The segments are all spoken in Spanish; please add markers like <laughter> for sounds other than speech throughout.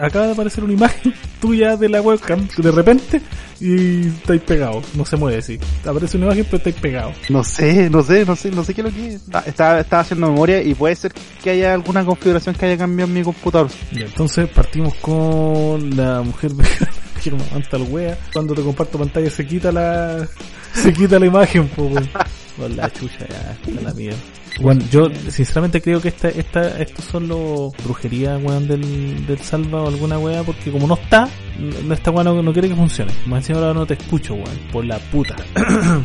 acaba de aparecer una imagen <laughs> tuya de la webcam de repente y estáis pegado. No se mueve, sí. Aparece una imagen, pero estáis pegado. No sé, no sé, no sé, no sé qué es lo que es. Estaba, estaba haciendo memoria y puede ser que haya alguna configuración que haya cambiado en mi computador. Ya, entonces partimos con la mujer vegana <laughs> que me el wea. Cuando te comparto pantalla se quita la <laughs> se quita la imagen, pues. Con la chucha ya, la mierda. Bueno, yo sinceramente creo que esta, esta, estos son los brujerías, weón, del, del salva o alguna wea, porque como no está, no, esta weá no, no quiere que funcione. Más encima ahora no te escucho, weón, por la puta. <coughs>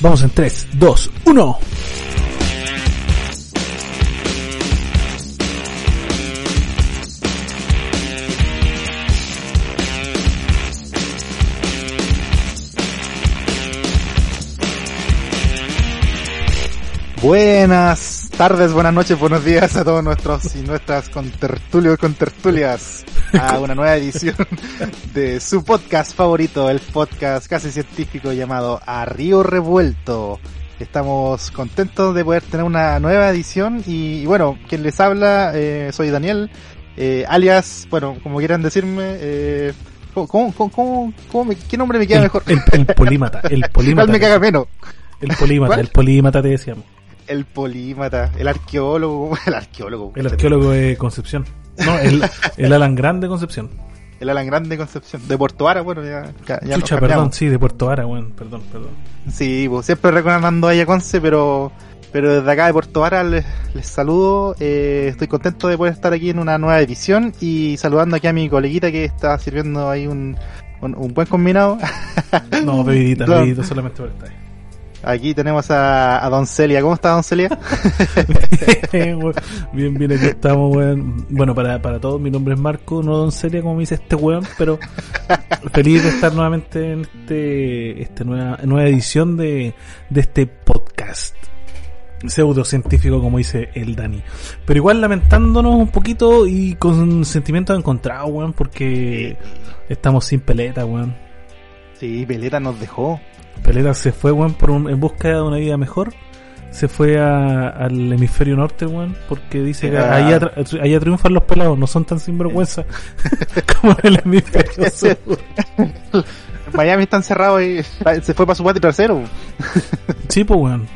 Vamos en 3, 2, 1. Buenas tardes, buenas noches, buenos días a todos nuestros y nuestras contertulios y contertulias a <laughs> una nueva edición de su podcast favorito, el podcast casi científico llamado A Río Revuelto. Estamos contentos de poder tener una nueva edición y, y bueno, quien les habla, eh, soy Daniel, eh, alias, bueno, como quieran decirme, eh, ¿cómo, cómo, cómo, cómo me- ¿qué nombre me queda El, mejor? el, el polímata, el polímata. <laughs> ¿Cuál me caga menos? El polímata, ¿Cuál? el polímata te decíamos. El polímata, el arqueólogo, <laughs> el arqueólogo. El arqueólogo de Concepción. No, el, <laughs> el Alan Grande de Concepción. El Alan Grande Concepción. De Puerto Vara, bueno, ya, ya, Chucha, perdón, sí, de Puerto Vara, weón, perdón, perdón. Sí, pues siempre recordando a Conce, pero, pero desde acá de Puerto Vara les, les saludo. Eh, estoy contento de poder estar aquí en una nueva edición y saludando aquí a mi coleguita que está sirviendo ahí un, un, un buen combinado. No, bebidita, <laughs> bebidita solamente por estar ahí. Aquí tenemos a, a Don Celia. ¿Cómo está Don Celia? <laughs> Bien, bien, aquí estamos, weón. Bueno, para, para todos, mi nombre es Marco, no Don Celia, como me dice este weón, pero feliz de estar nuevamente en este, esta nueva, nueva edición de, de este podcast pseudocientífico, como dice el Dani. Pero igual lamentándonos un poquito y con sentimientos encontrados, weón, porque estamos sin peleta, weón. Sí, Peleta nos dejó. Peleta se fue, weón, por un, en busca de una vida mejor. Se fue a- al hemisferio norte, weón, porque dice que Ah. allá, tri- allá triunfan los pelados, no son tan sinvergüenza <laughs> como en el hemisferio <laughs> sur. Miami está encerrado y se fue para su patio trasero. Sí, pues, weón.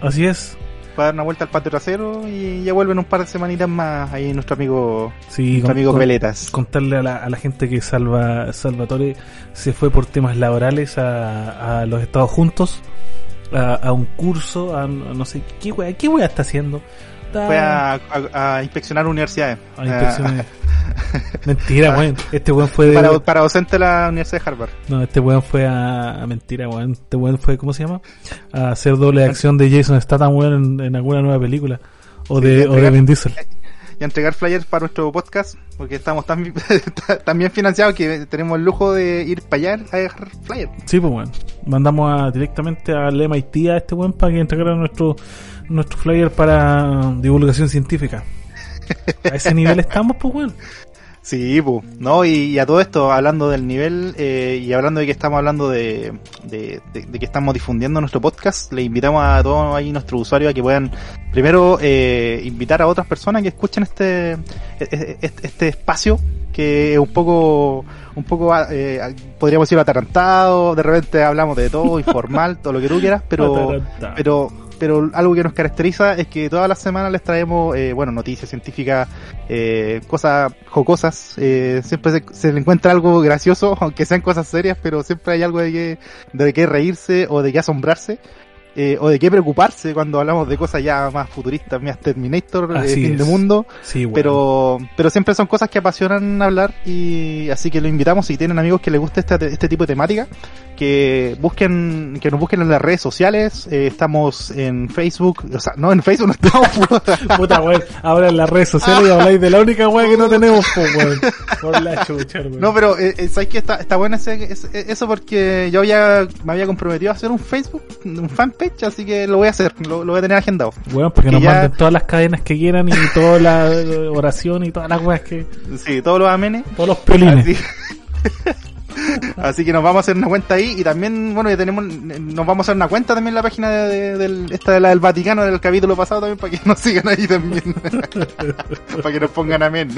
Así es. Para dar una vuelta al patio trasero y ya vuelven un par de semanitas más ahí nuestro amigo, Sí, nuestro con- amigo con- Peletas. contarle a la, a la gente que Salva, Salvatore se fue por temas laborales a, a los Estados Juntos, a, a un curso, a, no sé qué wea, qué wea está haciendo. Está- Fue a, inspeccionar universidades. a inspecciones. <laughs> <laughs> Mentira, Ah. weón. Este weón fue de, para, para docente de la Universidad de Harvard. No, este weón fue a, a mentira, weón. Este weón fue, ¿cómo se llama? A hacer doble acción de Jason Statham, weón, en, en alguna nueva película. O Sí, de, de o de Vin Diesel. Y a entregar flyers para nuestro podcast, porque estamos tan, <laughs> tan bien financiados que tenemos el lujo de ir para allá a dejar flyers. Sí, pues weón. Mandamos a, directamente al MIT a este weón para que entregara nuestro, nuestro flyer para divulgación científica. <laughs> A ese nivel estamos, pues weón. Sí, pues, ¿no? Y, y a todo esto, hablando del nivel eh, y hablando de que estamos hablando de, de, de- de que estamos difundiendo nuestro podcast, le invitamos a todos ahí nuestros usuarios a que puedan primero eh, invitar a otras personas que escuchen este, este, este- este espacio que es un poco, un poco, eh, podríamos decir atarantado, de repente hablamos de todo, <laughs> informal, todo lo que tú quieras, pero, pero pero algo que nos caracteriza es que todas las semanas les traemos eh, bueno noticias científicas eh, cosas jocosas eh, siempre se, se encuentra algo gracioso <laughs> aunque sean cosas serias pero siempre hay algo de que de qué reírse o de qué asombrarse eh, o de qué preocuparse cuando hablamos de cosas ya más futuristas más Terminator eh, fin de mundo Sí, weón. pero pero siempre son cosas que apasionan hablar y así que lo invitamos si tienen amigos que les guste este, este tipo de temática que busquen que nos busquen en las redes sociales eh, estamos en Facebook o sea no en Facebook no estamos <laughs> puta. Weón. Ahora en las redes sociales y habláis de la única weá que no tenemos, weón. Por la chucha, weón. no pero eh, sabes que está está bueno ese, ese- eso porque yo había me había comprometido a hacer un Facebook un fanpage así que lo voy a hacer lo, lo voy a tener agendado Weón, porque que nos ya- manden todas las cadenas que quieran y toda la eh, oración y todas las weas que. sí todos los amenes Todos los piolines. Así, <laughs> Así que nos vamos a hacer una cuenta ahí y también, bueno, ya tenemos, nos vamos a hacer una cuenta también en la página de, del, esta de la del Vaticano del capítulo pasado también para que nos sigan ahí también. <laughs> para que nos pongan amén.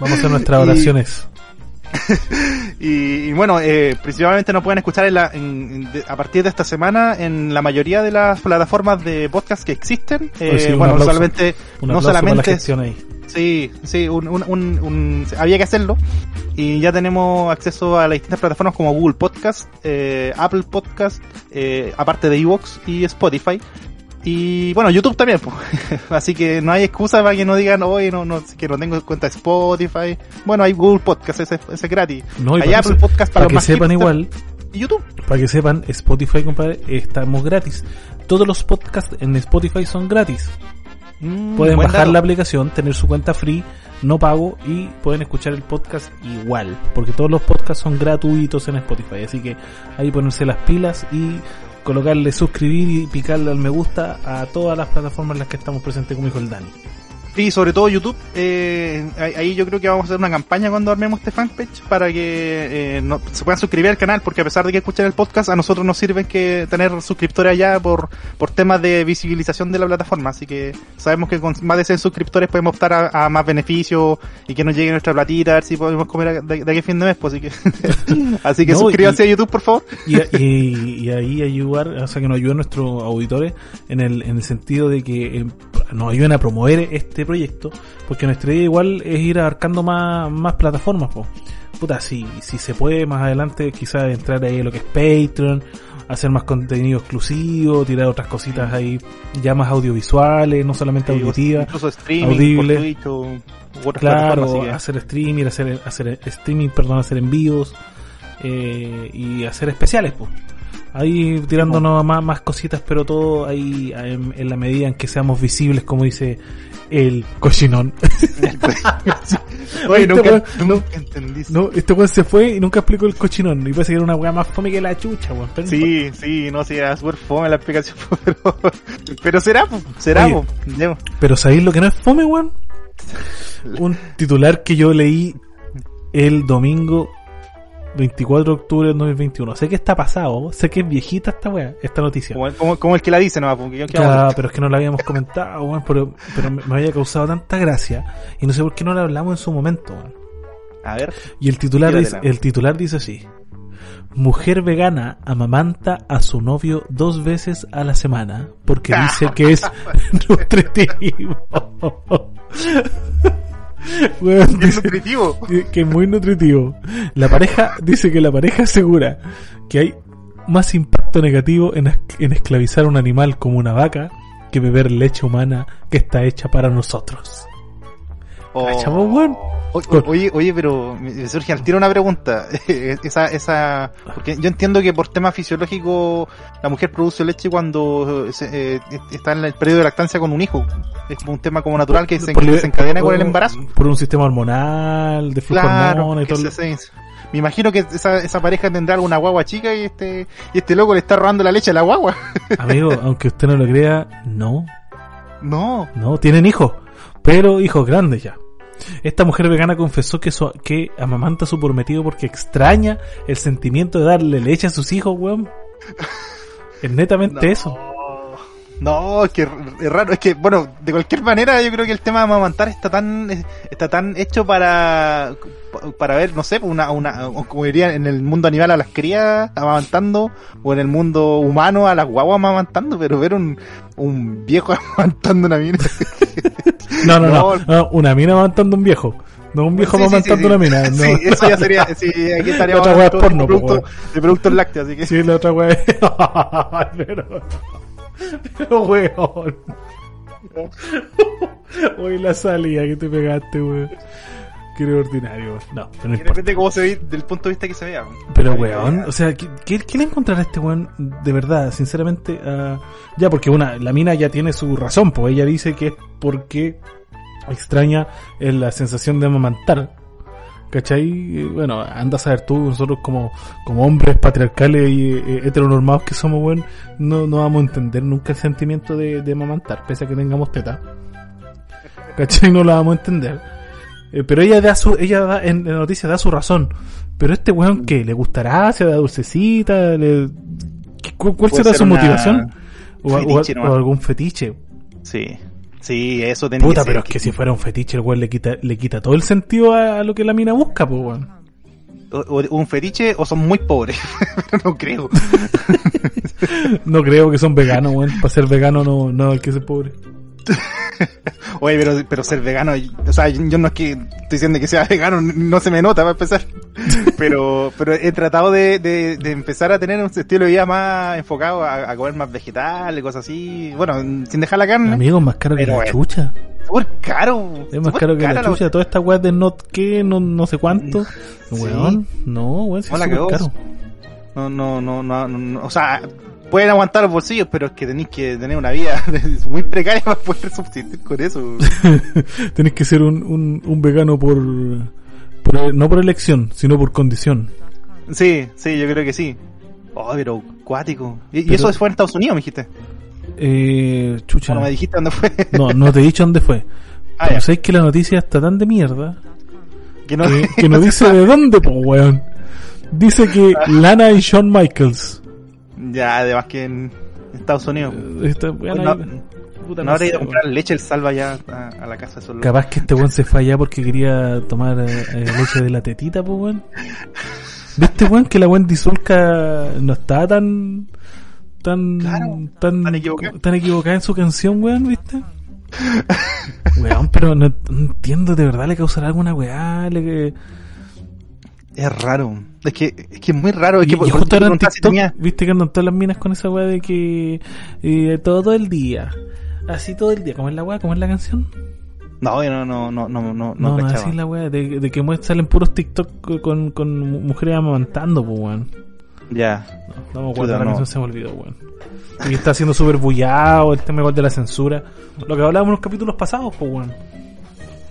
Vamos a hacer nuestras <laughs> oraciones. y, <laughs> y, bueno, eh, principalmente nos pueden escuchar en la, en, a partir de esta semana en la mayoría de las plataformas de podcast que existen. Eh, sí, bueno, aplauso, no solamente, no solamente, ahí. sí, sí, un, un, un, había que hacerlo y ya tenemos acceso a las distintas plataformas como Google Podcast, eh, Apple Podcast, eh, aparte de Evox y Spotify. Y bueno, YouTube también, pues. <laughs> así que no hay excusa para que no digan, hoy no, no, que no tengo cuenta de Spotify. Bueno, hay Google Podcast, ese, ese es gratis. No, hay Apple se, Podcast para, para los que sepan igual. Y YouTube. Para que sepan, Spotify, compadre, estamos gratis. Todos los podcasts en Spotify son gratis. Mm, pueden bajar dato. la aplicación, tener su cuenta free, no pago y pueden escuchar el podcast igual, porque todos los podcasts son gratuitos en Spotify, así que ahí ponerse las pilas y colocarle suscribir y picarle al me gusta a todas las plataformas en las que estamos presentes, como dijo el Dani. Sí, sobre todo YouTube. Eh, ahí yo creo que vamos a hacer una campaña cuando armemos este fanpage para que eh, no, se puedan suscribir al canal, porque a pesar de que escuchen el podcast, a nosotros nos sirve que tener suscriptores allá por, por temas de visibilización de la plataforma. Así que sabemos que con más de 100 suscriptores podemos optar a, a más beneficios y que nos llegue nuestra platita, a ver si podemos comer de, de aquí a fin de mes. Pues, así que, <laughs> así que no, suscríbanse y, a YouTube, por favor. Y, y, y, ahí ayudar, o sea, que nos ayuden nuestros auditores en el, en el sentido de que eh, nos ayuden a promover este proyecto, porque nuestra idea igual es ir abarcando más, más plataformas, po. Puta, si, si se puede más adelante quizás entrar ahí en lo que es Patreon, hacer más contenido exclusivo, tirar otras cositas ahí ya más audiovisuales, no solamente sí, auditivas, incluso streaming, audibles. Claro, hacer streaming, hacer, hacer streaming, perdón, hacer envíos eh, y hacer especiales, pues. Ahí tirándonos más, más cositas, pero todo ahí en, en, la medida en que seamos visibles, como dice el cochinón. <laughs> <laughs> Oye, este nunca, weón, nunca no, entendiste. no, este weón se fue y nunca explicó el cochinón. Y parece que era una weá más fome que la chucha, weón. Pero Sí, sí, no, sí, era súper fome la explicación, <laughs> pero, pero será, po, será, Oye, po. Ya. Pero ¿sabéis lo que no es fome, weón? Un titular que yo leí el domingo 24 de octubre del 2021. Sé que está pasado, sé que es viejita esta weá, esta noticia. Como, como, como el que la dice, no, porque yo Ya, pero es que no la habíamos comentado, weón, pero, pero me, me había causado tanta gracia y no sé por qué no la hablamos en su momento, weón. A ver. Y el titular, dice, el titular dice así. Mujer vegana amamanta a su novio dos veces a la semana porque dice que es <laughs> nutritivo. <laughs> <laughs> Weón, Es nutritivo. que es muy nutritivo. La pareja <laughs> dice que la pareja asegura que hay más impacto negativo en, en esclavizar a un animal como una vaca que beber leche humana que está hecha para nosotros. ¿Cachamos, weón? Oye, oye, pero me surge al tiro una pregunta. <laughs> esa, esa, porque yo entiendo que por tema fisiológico la mujer produce leche cuando eh, se- eh, está en el periodo de lactancia con un hijo. Es como un tema como natural que se, encadena con el embarazo. Por un sistema hormonal, de flujo Claro, y todo. me imagino que esa, esa pareja tendrá alguna guagua chica y este, y este loco le está robando la leche a la guagua. <laughs> Amigo, aunque usted no lo crea, no, No. no, tienen hijos, pero hijos grandes ya. Esta mujer vegana confesó que, su- que amamanta a su prometido porque extraña el sentimiento de darle leche a sus hijos, weón. Es netamente No. eso. No, es que es raro, es que bueno, de cualquier manera yo creo que el tema de amamantar está tan está tan hecho para para ver, no sé, una una como diría en el mundo animal a las crías amamantando o en el mundo humano a las guaguas amamantando, pero ver un un viejo <laughs> amamantando una mina. No, no, No. no, una mina amamantando un viejo. No un viejo Sí, sí, amamantando sí, una mina. No. Sí, eso ya sería, sí, aquí <laughs> estaríamos La otra wea es de porno, po, productos, de productos lácteos, así que Sí, la otra weá. <laughs> pero, pero weón. <laughs> Hoy la salida que te pegaste, weón. Qué ordinario. No, pero no Y depende de cómo se ve del punto de vista que se vea. Pero weón, o sea, ¿qué, qué, le encontrará a este weón de verdad? Sinceramente, ah, ya porque una, la mina ya tiene su razón, pues ella dice que es porque extraña eh, la sensación de amamantar. ¿Cachai? Y, Bueno, anda a saber tú, nosotros como, como hombres patriarcales y eh, heteronormados que somos, weón, no, no vamos a entender nunca el sentimiento de, de amamantar, pese a que tengamos teta. ¿Cachai? No lo vamos a entender. Eh, pero ella da su, ella da, en la noticia da su razón. Pero este weón, ¿qué? ¿Le gustará? ¿Se da dulcecita? ¿Le... ¿Qué- ¿Cuál, será ser su motivación? O, fetiche algún fetiche. Sí. Sí, eso tenía Puta, que pero ser. es que si fuera un fetiche, el weón le quita, le quita todo el sentido a, a lo que la mina busca, pues weón. O, un fetiche o son muy pobres. <laughs> no creo. <laughs> No creo que son veganos, weón. Para ser vegano no, no hay que ser pobre. <laughs> Oye, pero, pero ser vegano, o sea, yo no es que estoy diciendo que sea <laughs> vegano, no se me nota para empezar. <laughs> Pero, pero he tratado de, de, de empezar a tener un estilo de vida más enfocado a, a comer más vegetales, cosas así. Bueno, sin dejar la carne. Amigo, es más caro que la chucha. Súper caro. Es más caro que la chucha. Toda esta weá de not que, no, no sé cuánto. Sí. Weón, no, weón, sí es la caro. No, no, no, no, no, no, o sea, pueden aguantar los bolsillos, pero es que tenéis que tener una vida <laughs> muy precaria para poder subsistir con eso. <laughs> Tenés que ser un, un, un vegano por, por- no por elección, sino por condición. Sí, sí, yo creo que sí. Oh, pero cuático. Y, Pero- eso fue en Estados Unidos, me dijiste. Eh, chucha. No me dijiste dónde fue. <laughs> No, no te he dicho dónde fue. Ah, Pero sabes que la noticia está tan de mierda que no, que, que no dice de dónde, po, weón. Dice que Lana y Shawn Michaels. Ya, además que en Estados Unidos. eh, esta no, ahí- puta, no habría ido a comprar leche el salva ya a, a la casa locos. Capaz que este weón se fue allá porque quería tomar eh, eh, leche de la tetita, pues weón. ¿Viste, weón, que la Wendy Zulka no estaba tan. tan. Claro, tan, tan equivocada. tan equivocada en su canción, weón, ¿viste? weón, pero no, no entiendo, ¿de verdad le causará alguna weá? Le, Es raro. Es que, es que es muy raro. Es y, que y por- justo preguntar si TikTok, tenía- viste que andan todas las minas con esa weá de que. eh, todo el día. Así todo el día. ¿Cómo es la weá? ¿Cómo es la canción? No, no, no, no, no, no, no, No, así es la weá, de, de que salen puros TikTok con, con mujeres amamantando, pues weón. Ya. No, no me acuerdo, la canción se me olvidó, weón. Y está siendo súper bullado, el tema igual de la censura. Lo que hablábamos en los capítulos pasados, pues weón.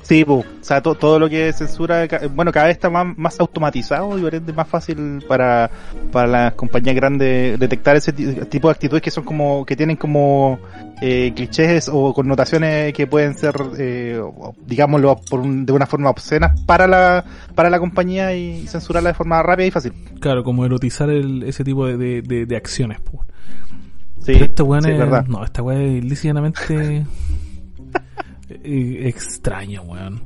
Sí, po. o sea, to- todo lo que es censura, bueno, cada vez está más, más automatizado y más fácil para, para las compañías grandes detectar ese ti- tipo de actitudes que son como, que tienen como eh, clichés o connotaciones que pueden ser, eh, digámoslo, por un- de una forma obscena para la, para la compañía y censurarla de forma rápida y fácil. Claro, como erotizar el, ese tipo de, de, de, de acciones, pues. Sí, Pero sí, es, verdad. no, esta weón es lícitamente eh, <laughs> extraño, weón.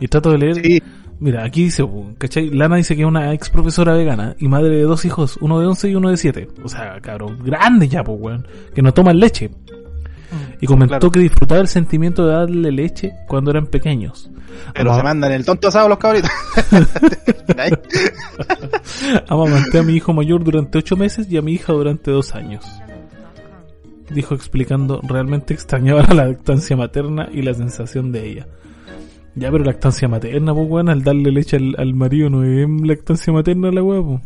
Y trato de leer, Sí, mira, aquí dice, ¿cachai? Lana dice que es una ex profesora vegana y madre de dos hijos, uno de 11 y uno de 7. O sea, cabrón, grande ya, pues, weón. Que no toman leche. Y comentó Claro. que disfrutaba el sentimiento de darle leche cuando eran pequeños. pero se mandan el tonto asado los cabritos. <laughs> Amamanté a mi hijo mayor durante ocho meses y a mi hija durante dos años. Dijo explicando, realmente extrañaba la lactancia materna y la sensación de ella. Ya, pero lactancia materna, pues bueno, al darle leche al, al marido no es lactancia materna la weá, pues.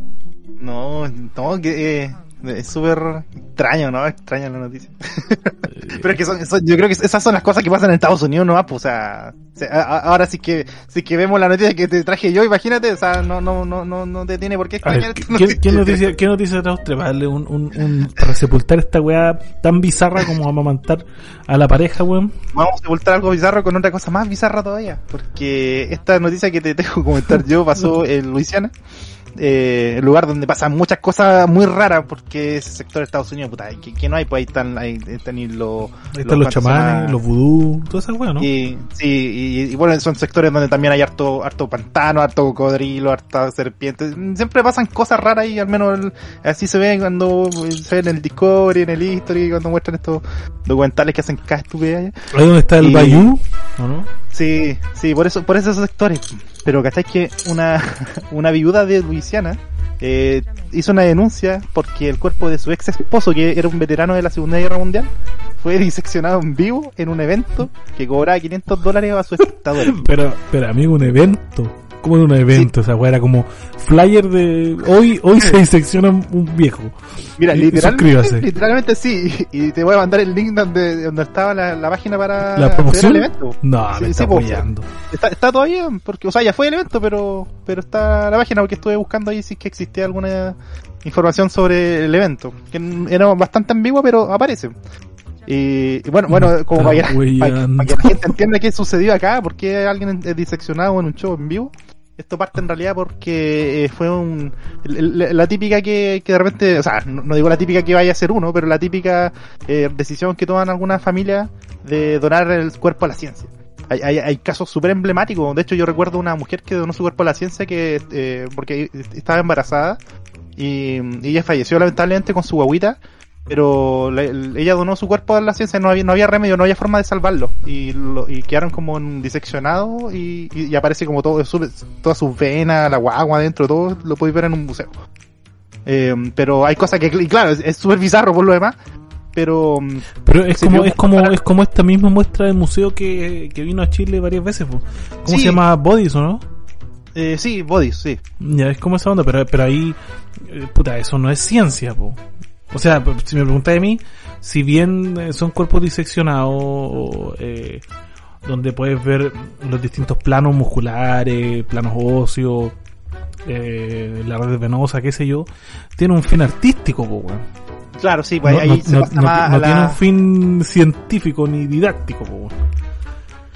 No, no, que eh, es súper extraño, ¿no? Extraña la noticia. Pero es que son, son- yo creo que esas son las cosas que pasan en Estados Unidos, ¿no? Pues, o sea, ahora sí que, sí que vemos la noticia que te traje yo, imagínate, o sea, no, no, no, no, no te tiene por qué ver, extrañar. esta ¿qué, noticia. qué noticia, ¿qué noticia trae usted para darle un, un, un- para sepultar esta weá tan bizarra como amamantar a la pareja, weón? Vamos a sepultar algo bizarro con otra cosa más bizarra todavía, porque esta noticia que te tengo que comentar yo pasó <laughs> en Luisiana. Eh, el lugar donde pasan muchas cosas muy raras porque ese sector de Estados Unidos, puta, que, que no hay, pues ahí están, ahí están y los, Ahí están los ¿cuántos se chamanes, los vudú, toda esa weá, ¿no? Y, sí, y, y bueno, son sectores donde también hay harto, harto pantano, harto cocodrilo, harta serpiente. Siempre pasan cosas raras y al menos el- así se ven cuando se ven en el Discovery, en el History, cuando muestran estos documentales que hacen cada estupidez. Ahí donde está el Y- Bayou, ¿o no? Sí, sí, por eso, por esos sectores. Pero ¿cachai que una, <laughs> una viuda de Luisiana eh, hizo una denuncia porque el cuerpo de su ex esposo, que era un veterano de la Segunda Guerra Mundial, fue diseccionado en vivo en un evento que cobraba 500 dólares a su <laughs> espectador. Pero, pero amigo, un evento. ¿Cómo de un evento? O sea, weá, era como flyer de hoy, hoy se disecciona un viejo. Mira, literalmente, sí, y te voy a mandar el link donde, donde estaba la, la página para ¿La promoción? al evento. No, Sí, me sí, está po, apoyando. Está, está todavía, porque, o sea, ya fue el evento, pero, pero está la página porque estuve buscando ahí si es que existía alguna información sobre el evento. Que era bastante ambigua, pero aparece. Y, y bueno, bueno, como para que la gente entienda qué sucedió acá, porque alguien es diseccionado en un show en vivo. Esto parte en realidad porque eh, fue un, la, típica que, que de repente, o sea, no, no digo la típica que vaya a ser uno, pero la típica eh, decisión que toman algunas familias de donar el cuerpo a la ciencia. Hay, hay, hay casos súper emblemáticos. De hecho, yo recuerdo una mujer que donó su cuerpo a la ciencia que, eh, porque estaba embarazada y, y ella falleció lamentablemente con su guaguita pero la- el- ella donó su cuerpo a la ciencia no había, no había remedio, no había forma de salvarlo y, lo, y quedaron como en diseccionados y, y, y aparece como todo, su, todas sus venas, la guagua adentro, todo lo podéis ver en un museo. Eh, pero hay cosas que, y claro, es súper bizarro por lo demás, pero mm, Pero es como, es como, para- es como esta misma muestra del museo que, que vino a Chile varias veces. ¿Cómo Sí. se llama? Bodies, ¿o no? eh, sí, bodies, sí. Ya, es como esa onda, pero, pero ahí, eh, puta, eso no es ciencia, po. O sea, si me preguntáis a mí, si bien eh, son cuerpos diseccionados, eh, donde puedes ver los distintos planos musculares, planos óseos, eh, la red venosa, qué sé yo, tiene un fin artístico, po, weón. Claro, sí, pues no, ahí no- se no- pasa no- más no a la- tiene un fin científico ni didáctico, po, weón.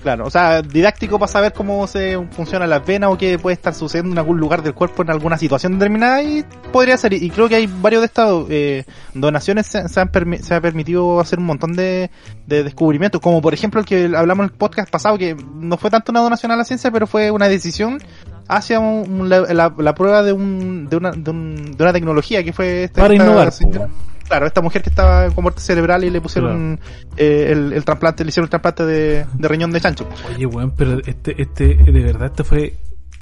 Claro, o sea, didáctico para saber cómo se funcionan las venas o qué puede estar sucediendo en algún lugar del cuerpo en alguna situación determinada y podría ser. Y creo que hay varios de estas eh, donaciones se, se han se ha permitido hacer un montón de, de descubrimientos, como por ejemplo el que hablamos en el podcast pasado, que no fue tanto una donación a la ciencia, pero fue una decisión hacia un- la, la- la prueba de, un, de, una, de, un- de una tecnología que fue esta, Para esta innovar. Claro, esta mujer que estaba con muerte cerebral y le pusieron eh, el, el trasplante, le hicieron el trasplante de, de riñón de chancho. Oye, weón, pero este, este, de verdad, este fue,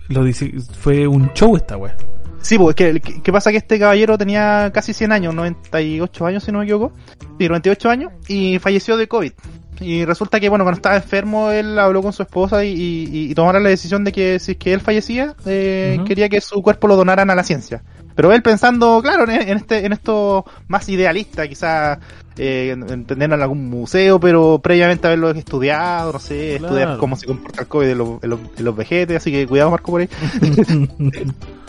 lo dice, fue un show esta weón. Sí, pues, ¿qué, qué, qué pasa? Que este caballero tenía casi 100 años, 98 años si no me equivoco. Sí, 98 años, y falleció de COVID. Y resulta que, bueno, cuando estaba enfermo, él habló con su esposa y, y, y tomaron la decisión de que si es que él fallecía, eh, quería que su cuerpo lo donaran a la ciencia. Pero él pensando, claro, en, en este, en esto más idealista, quizás eh, en- algún museo, pero previamente haberlo estudiado, no sé, Claro. estudiar cómo se comporta el COVID en los, en los, en los vejetes, así que cuidado Marco por ahí. <laughs> <laughs>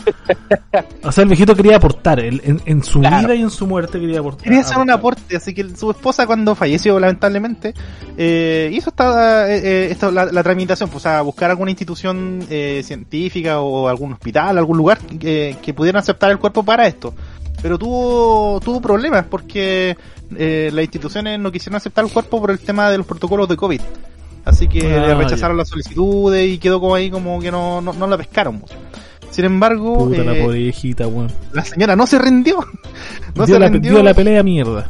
o sea, el viejito quería aportar, en, en su Claro. vida y en su muerte quería aportar. Quería hacer un aporte, así que su esposa cuando falleció lamentablemente eh, hizo esta, eh, eh, esta- la, la tramitación, pues a buscar alguna institución eh, científica o algún hospital, algún lugar que, que pudieran aceptar el cuerpo para esto. Pero tuvo tuvo problemas porque eh, las instituciones no quisieron aceptar el cuerpo por el tema de los protocolos de COVID. Así que Ah, le rechazaron las solicitudes y quedó como ahí como que no, no, no la pescaron mucho. Sin embargo, Puta eh, la señora no se rindió. <laughs> No dio, se la, rindió. dio la pelea mierda.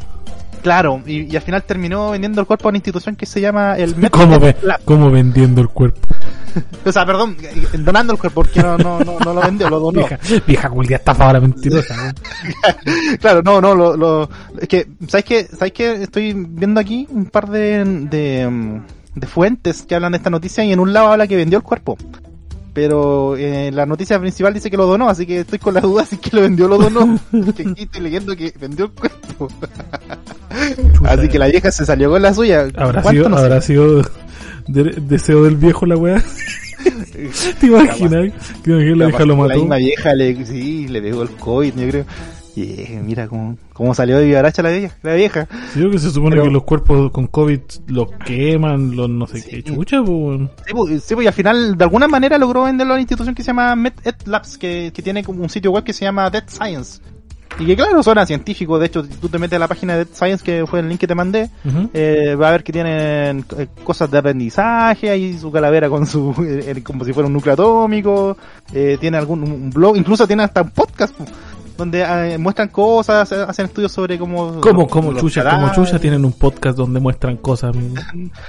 Claro, y, y al final terminó vendiendo el cuerpo a una institución que se llama el <laughs> Met ¿Cómo, ve, cómo vendiendo el cuerpo. <laughs> O sea, perdón, eh, donando el cuerpo, porque no, no, no, no lo vendió, lo donó. Vieja, vieja culia estafadora mentirosa, weón. Claro, no, no, lo, lo, es que, ¿sabes qué? ¿Sabes qué? Estoy viendo aquí un par de, de, de fuentes que hablan de esta noticia y en un lado habla que vendió el cuerpo. Pero eh, la noticia principal dice que lo donó, así que estoy con la duda si que lo vendió o lo donó. <laughs> que aquí estoy leyendo que vendió el cuerpo. Así que la vieja se salió con la suya. Habrá sido, No habrá sido de- deseo del viejo la weá. <laughs> ¿Te imaginas? ¿Te imaginas la vieja lo La mató? misma vieja le, sí, le pegó el COVID, yo creo. Eh, mira cómo, cómo salió de vivaracha la vieja. La vieja. Sí, creo que se supone Pero- que los cuerpos con COVID los queman, los no sé Sí. qué chucha, pues. Sí, pues, sí, y al final de alguna manera logró venderlo a una institución que se llama MedEd Labs, que, que tiene como un sitio web que se llama Dead Science. Y que claro, suena científico, de hecho, si tú te metes a la página de Dead Science, que fue el link que te mandé, Ujú. eh, va a ver que tienen eh, cosas de aprendizaje, ahí su calavera con su, <laughs> eh, como si fuera un núcleo atómico, eh, tiene algún un blog, incluso tiene hasta un podcast, donde eh, muestran cosas, eh, hacen estudios sobre cómo... ¿Cómo, cómo chucha? Como chucha tienen un podcast donde muestran cosas. <laughs>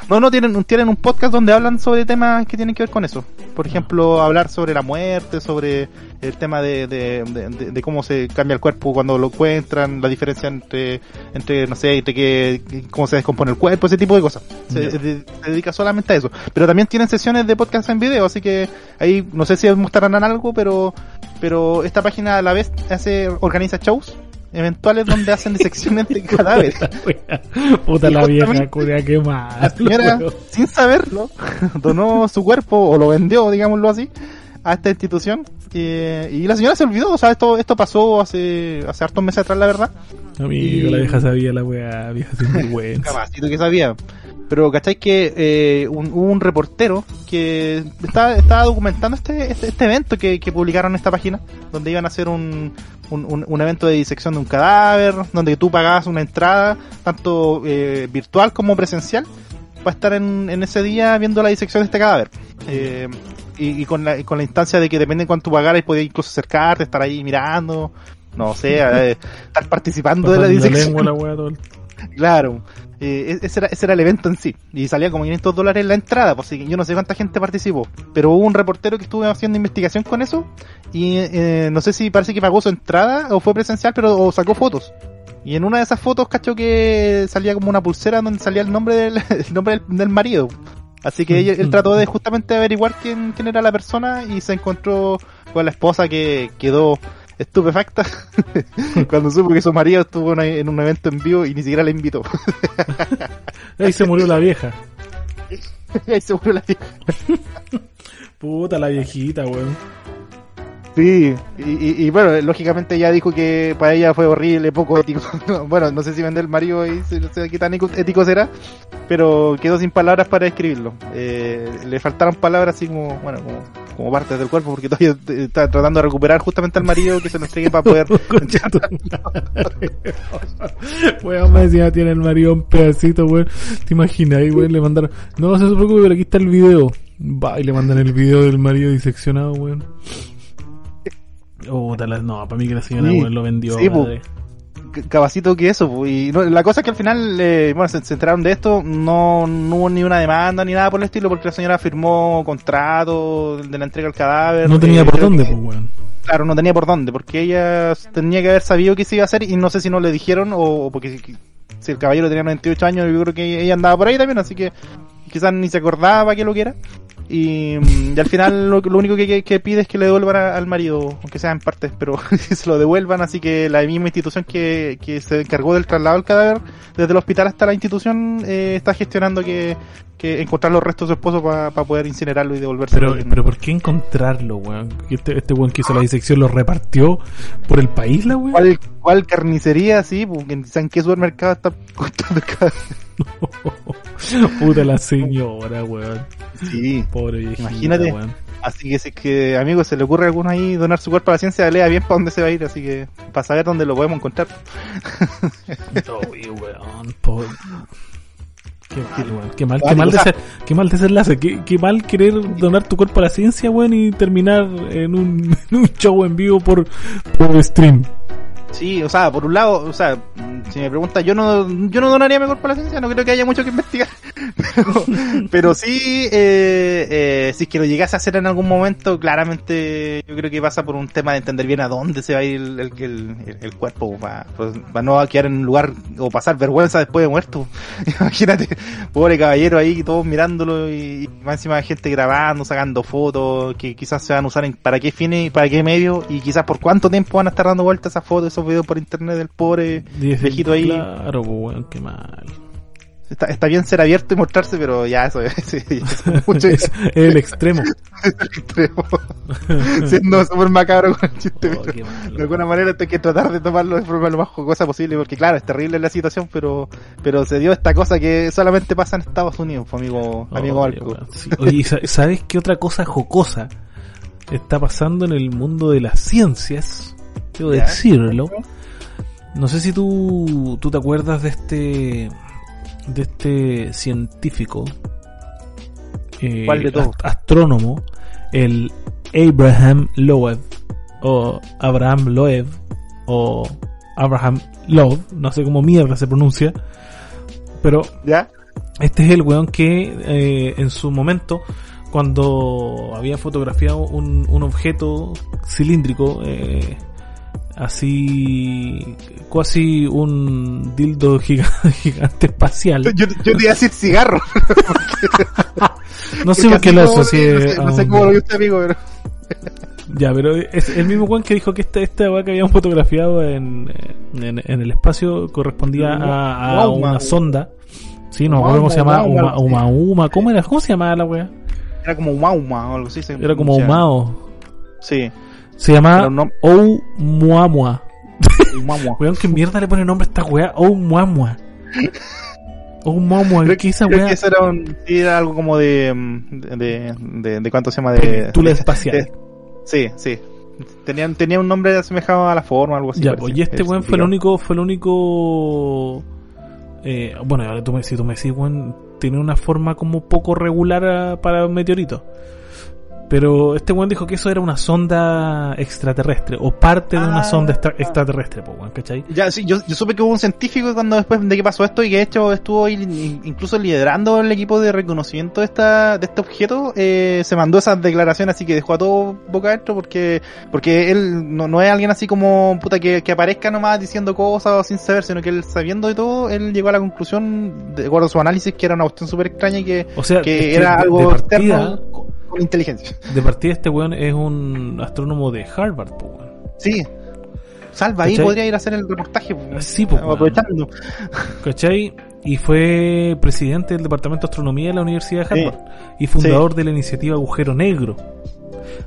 No, no, tienen, tienen un podcast donde hablan sobre temas que tienen que ver con eso. Por ejemplo, hablar sobre la muerte, sobre el tema de, de, de- cómo se cambia el cuerpo cuando lo encuentran, la diferencia entre, entre no sé, entre que, cómo se descompone el cuerpo, ese tipo de cosas. Se, de- se dedica solamente a eso. Pero también tienen sesiones de podcast en video, así que ahí no sé si mostrarán algo, pero, pero esta página a la vez hace, organiza shows eventuales donde hacen <laughs> disecciones de cadáveres. <laughs> Puta la vieja, curia, qué mal. La señora, sin saberlo, <laughs> donó su cuerpo, o lo vendió, digámoslo así, a esta institución. eh, y la señora se olvidó, o sea, esto, esto pasó hace, hace hartos meses atrás, la verdad. Amigo, Y- la vieja sabía la weá, vieja sin vergüenza. <laughs> Capacito que sabía. Pero ¿cacháis que eh, un, hubo un reportero que estaba, estaba documentando este, este, este evento que, que publicaron en esta página, donde iban a hacer un, un, un- evento de disección de un cadáver, donde tú pagabas una entrada, tanto eh, virtual como presencial, para estar en, en ese día viendo la disección de este cadáver. Eh, y, y con, la, y con la instancia de que depende de cuánto pagaras, podías incluso acercarte, estar ahí mirando, no sé, estar participando de la disección. lengua la weá todo el- <laughs> Claro, eh, ese, era, ese era el evento en sí. Y salía como 500 dólares la entrada, pues así que yo no sé cuánta gente participó. Pero hubo un reportero que estuvo haciendo investigación con eso. Y eh, no sé si parece que pagó su entrada o fue presencial, pero o sacó fotos. Y en una de esas fotos cachó que salía como una pulsera donde salía el nombre del, <laughs> el nombre del, del marido. Así que ella- él trató de justamente averiguar quién, quién era la persona y se encontró con la esposa que quedó estupefacta <laughs> cuando supo que su marido estuvo en en un evento en vivo y ni siquiera la invitó. <laughs> Ahí se murió la vieja. <laughs> Ahí se murió la vieja. Puta la viejita, weón. Sí, y, bueno, lógicamente ella dijo que para ella fue horrible, poco ético. <laughs> bueno, no sé si vender el marido y no sé qué tan ético- será, pero quedó sin palabras para describirlo. Eh, le faltaron palabras así como, bueno, como, como partes del cuerpo, porque todavía está tratando de recuperar justamente al marido que se lo entregue para poder... <laughs> Weón, más encima tiene el marido un pedacito, weón. ¿Te imaginas ahí, weón? Le mandaron, no, no se preocupe, pero aquí está el video. Va, y le mandan el video del marido diseccionado, weón. Oh, tal, no, para mí que la señora, Sí, lo vendió. sí, po. madre. cabacito que eso. Y no- la cosa es que al final, eh, bueno, se, se enteraron de esto, no, no hubo ni una demanda ni nada por el estilo, porque la señora firmó contrato de la entrega del cadáver. No tenía eh, por creo dónde, que- pues, weón. Claro, no tenía por dónde, porque ella tenía que haber sabido que se iba a hacer y no sé si no le dijeron o, o porque si, si el caballero tenía 98 años, yo creo que ella andaba por ahí también, así que quizás ni se acordaba que lo que era. Y, mm, y al final lo, lo único que, que- que pide es que le devuelvan a- al marido, aunque sea en partes, pero <laughs> se lo devuelvan, así que la misma institución que, que se encargó del traslado del cadáver desde el hospital hasta la institución eh, está gestionando que, que encontrar los restos de su esposo para poder incinerarlo y devolvérselo. Pero, pero ¿por qué encontrarlo, weón? Este, este weón que hizo la disección lo repartió por el país, la weón. ¿Cuál, cuál carnicería? Sí, porque en en qué supermercado está. <laughs> <laughs> Puta la señora, weón. Sí. Pobre viejita, Imagínate. weón. Así que si es que, amigos, se le ocurre a alguno ahí donar su cuerpo a la ciencia, lea bien para dónde se va a ir, así que para saber dónde lo podemos encontrar. <laughs> Uy, weón, pobre. Qué mal, weón. Qué mal, qué mal, qué mal desenlace. Qué, qué mal querer donar tu cuerpo a la ciencia, weón, y terminar en un, <laughs> en un show en vivo por, por stream. Sí, o sea, por un lado, o sea, si me pregunta, yo no, yo no donaría mi cuerpo a la ciencia, no creo que haya mucho que investigar. <laughs> Pero, sí, eh, eh, si es que lo llegase a hacer en algún momento, claramente yo creo que pasa por un tema de entender bien a dónde se va a ir el, el, el- el cuerpo, para, para no quedar en un lugar o pasar vergüenza después de muerto. <laughs> Imagínate, pobre caballero ahí, todos mirándolo y, y más encima gente grabando, sacando fotos, que quizás se van a usar en para qué fines y para qué medio, y quizás por cuánto tiempo van a estar dando vueltas esas fotos, esos videos por internet del pobre viejito ahí. Claro, pues, weón, qué mal. Está, está bien ser abierto y mostrarse, pero ya eso es, <laughs> sí, eso es mucho Es, <laughs> es el extremo. <laughs> extremo. Siendo súper macabro con el chiste, Oh, pero de alguna manera hay que tratar de tomarlo de forma lo más jocosa posible, porque claro, es terrible la situación, pero pero se dio esta cosa que solamente pasa en Estados Unidos, pues, amigo, amigo Marco. weón, sí. Oye, ¿y sa- ¿sabes qué otra cosa jocosa está pasando en el mundo de las ciencias? Debo ¿Ya? decirlo. No sé si tú, tú te acuerdas de este de este científico eh, ¿Cuál de todos? ast- astrónomo, el Abraham Loeb o Abraham Loeb o Abraham Love, no sé cómo mierda se pronuncia, pero ¿Ya? este es el weón que eh, en su momento, cuando había fotografiado un, un objeto cilíndrico, eh, así, casi un dildo giga- <laughs> gigante espacial. Yo, yo te iba a decir cigarro. <laughs> No sé por qué lo asocié. No sé, no cómo lo viste, amigo, pero. <laughs> Ya, pero es el mismo weón que dijo que esta, esta weá que habían fotografiado en, en, en el espacio correspondía a, una sonda. Sí, no acuerdo cómo se llamaba. Uma, Uma, Uma. ¿Cómo era? ¿Cómo se llamaba la weá? Era como Mauma o algo así. se Era como. Umao. Sí. Se Pero no- Oumuamua. <laughs> Weón, ¿qué mierda le pone nombre a esta weá? Oh, muamua. Muamua, ¿qué esa Creo weá? que eso era, un, era algo como de, mm, de, de, de cuánto se llama de... Tula espacial. de- sí, sí. Tenían, tenía un nombre asemejado a la forma, algo así. Ya, pues, y este Es weón fue el único, fue el único. Eh, bueno, ahora tú me, si tú me decís, weón, tiene una forma como poco regular a- para un meteorito. Pero este weón dijo que eso era una sonda extraterrestre, o parte de una Ah. sonda extra- extraterrestre, pues, weón, ¿cachai? Ya, sí, yo, yo supe que hubo un científico cuando después de que pasó esto y que de hecho estuvo incluso liderando el equipo de reconocimiento de esta de este objeto, eh, se mandó esas declaraciones así que dejó a todo boca adentro porque porque él no, no es alguien así como puta que, que aparezca nomás diciendo cosas sin saber, sino que él sabiendo de todo, él llegó a la conclusión, de acuerdo a su análisis, que era una cuestión súper extraña y que, O sea, que es era algo de partida, externo con, inteligencia. de partida este weón es un astrónomo de Harvard, pues, weón. Sí. Salva, ahí podría ir a hacer el reportaje. pues, Sí, pues, aprovechando. ¿Cachai? Y fue presidente del Departamento de Astronomía de la Universidad de Sí. Harvard y fundador de la iniciativa Agujero Negro,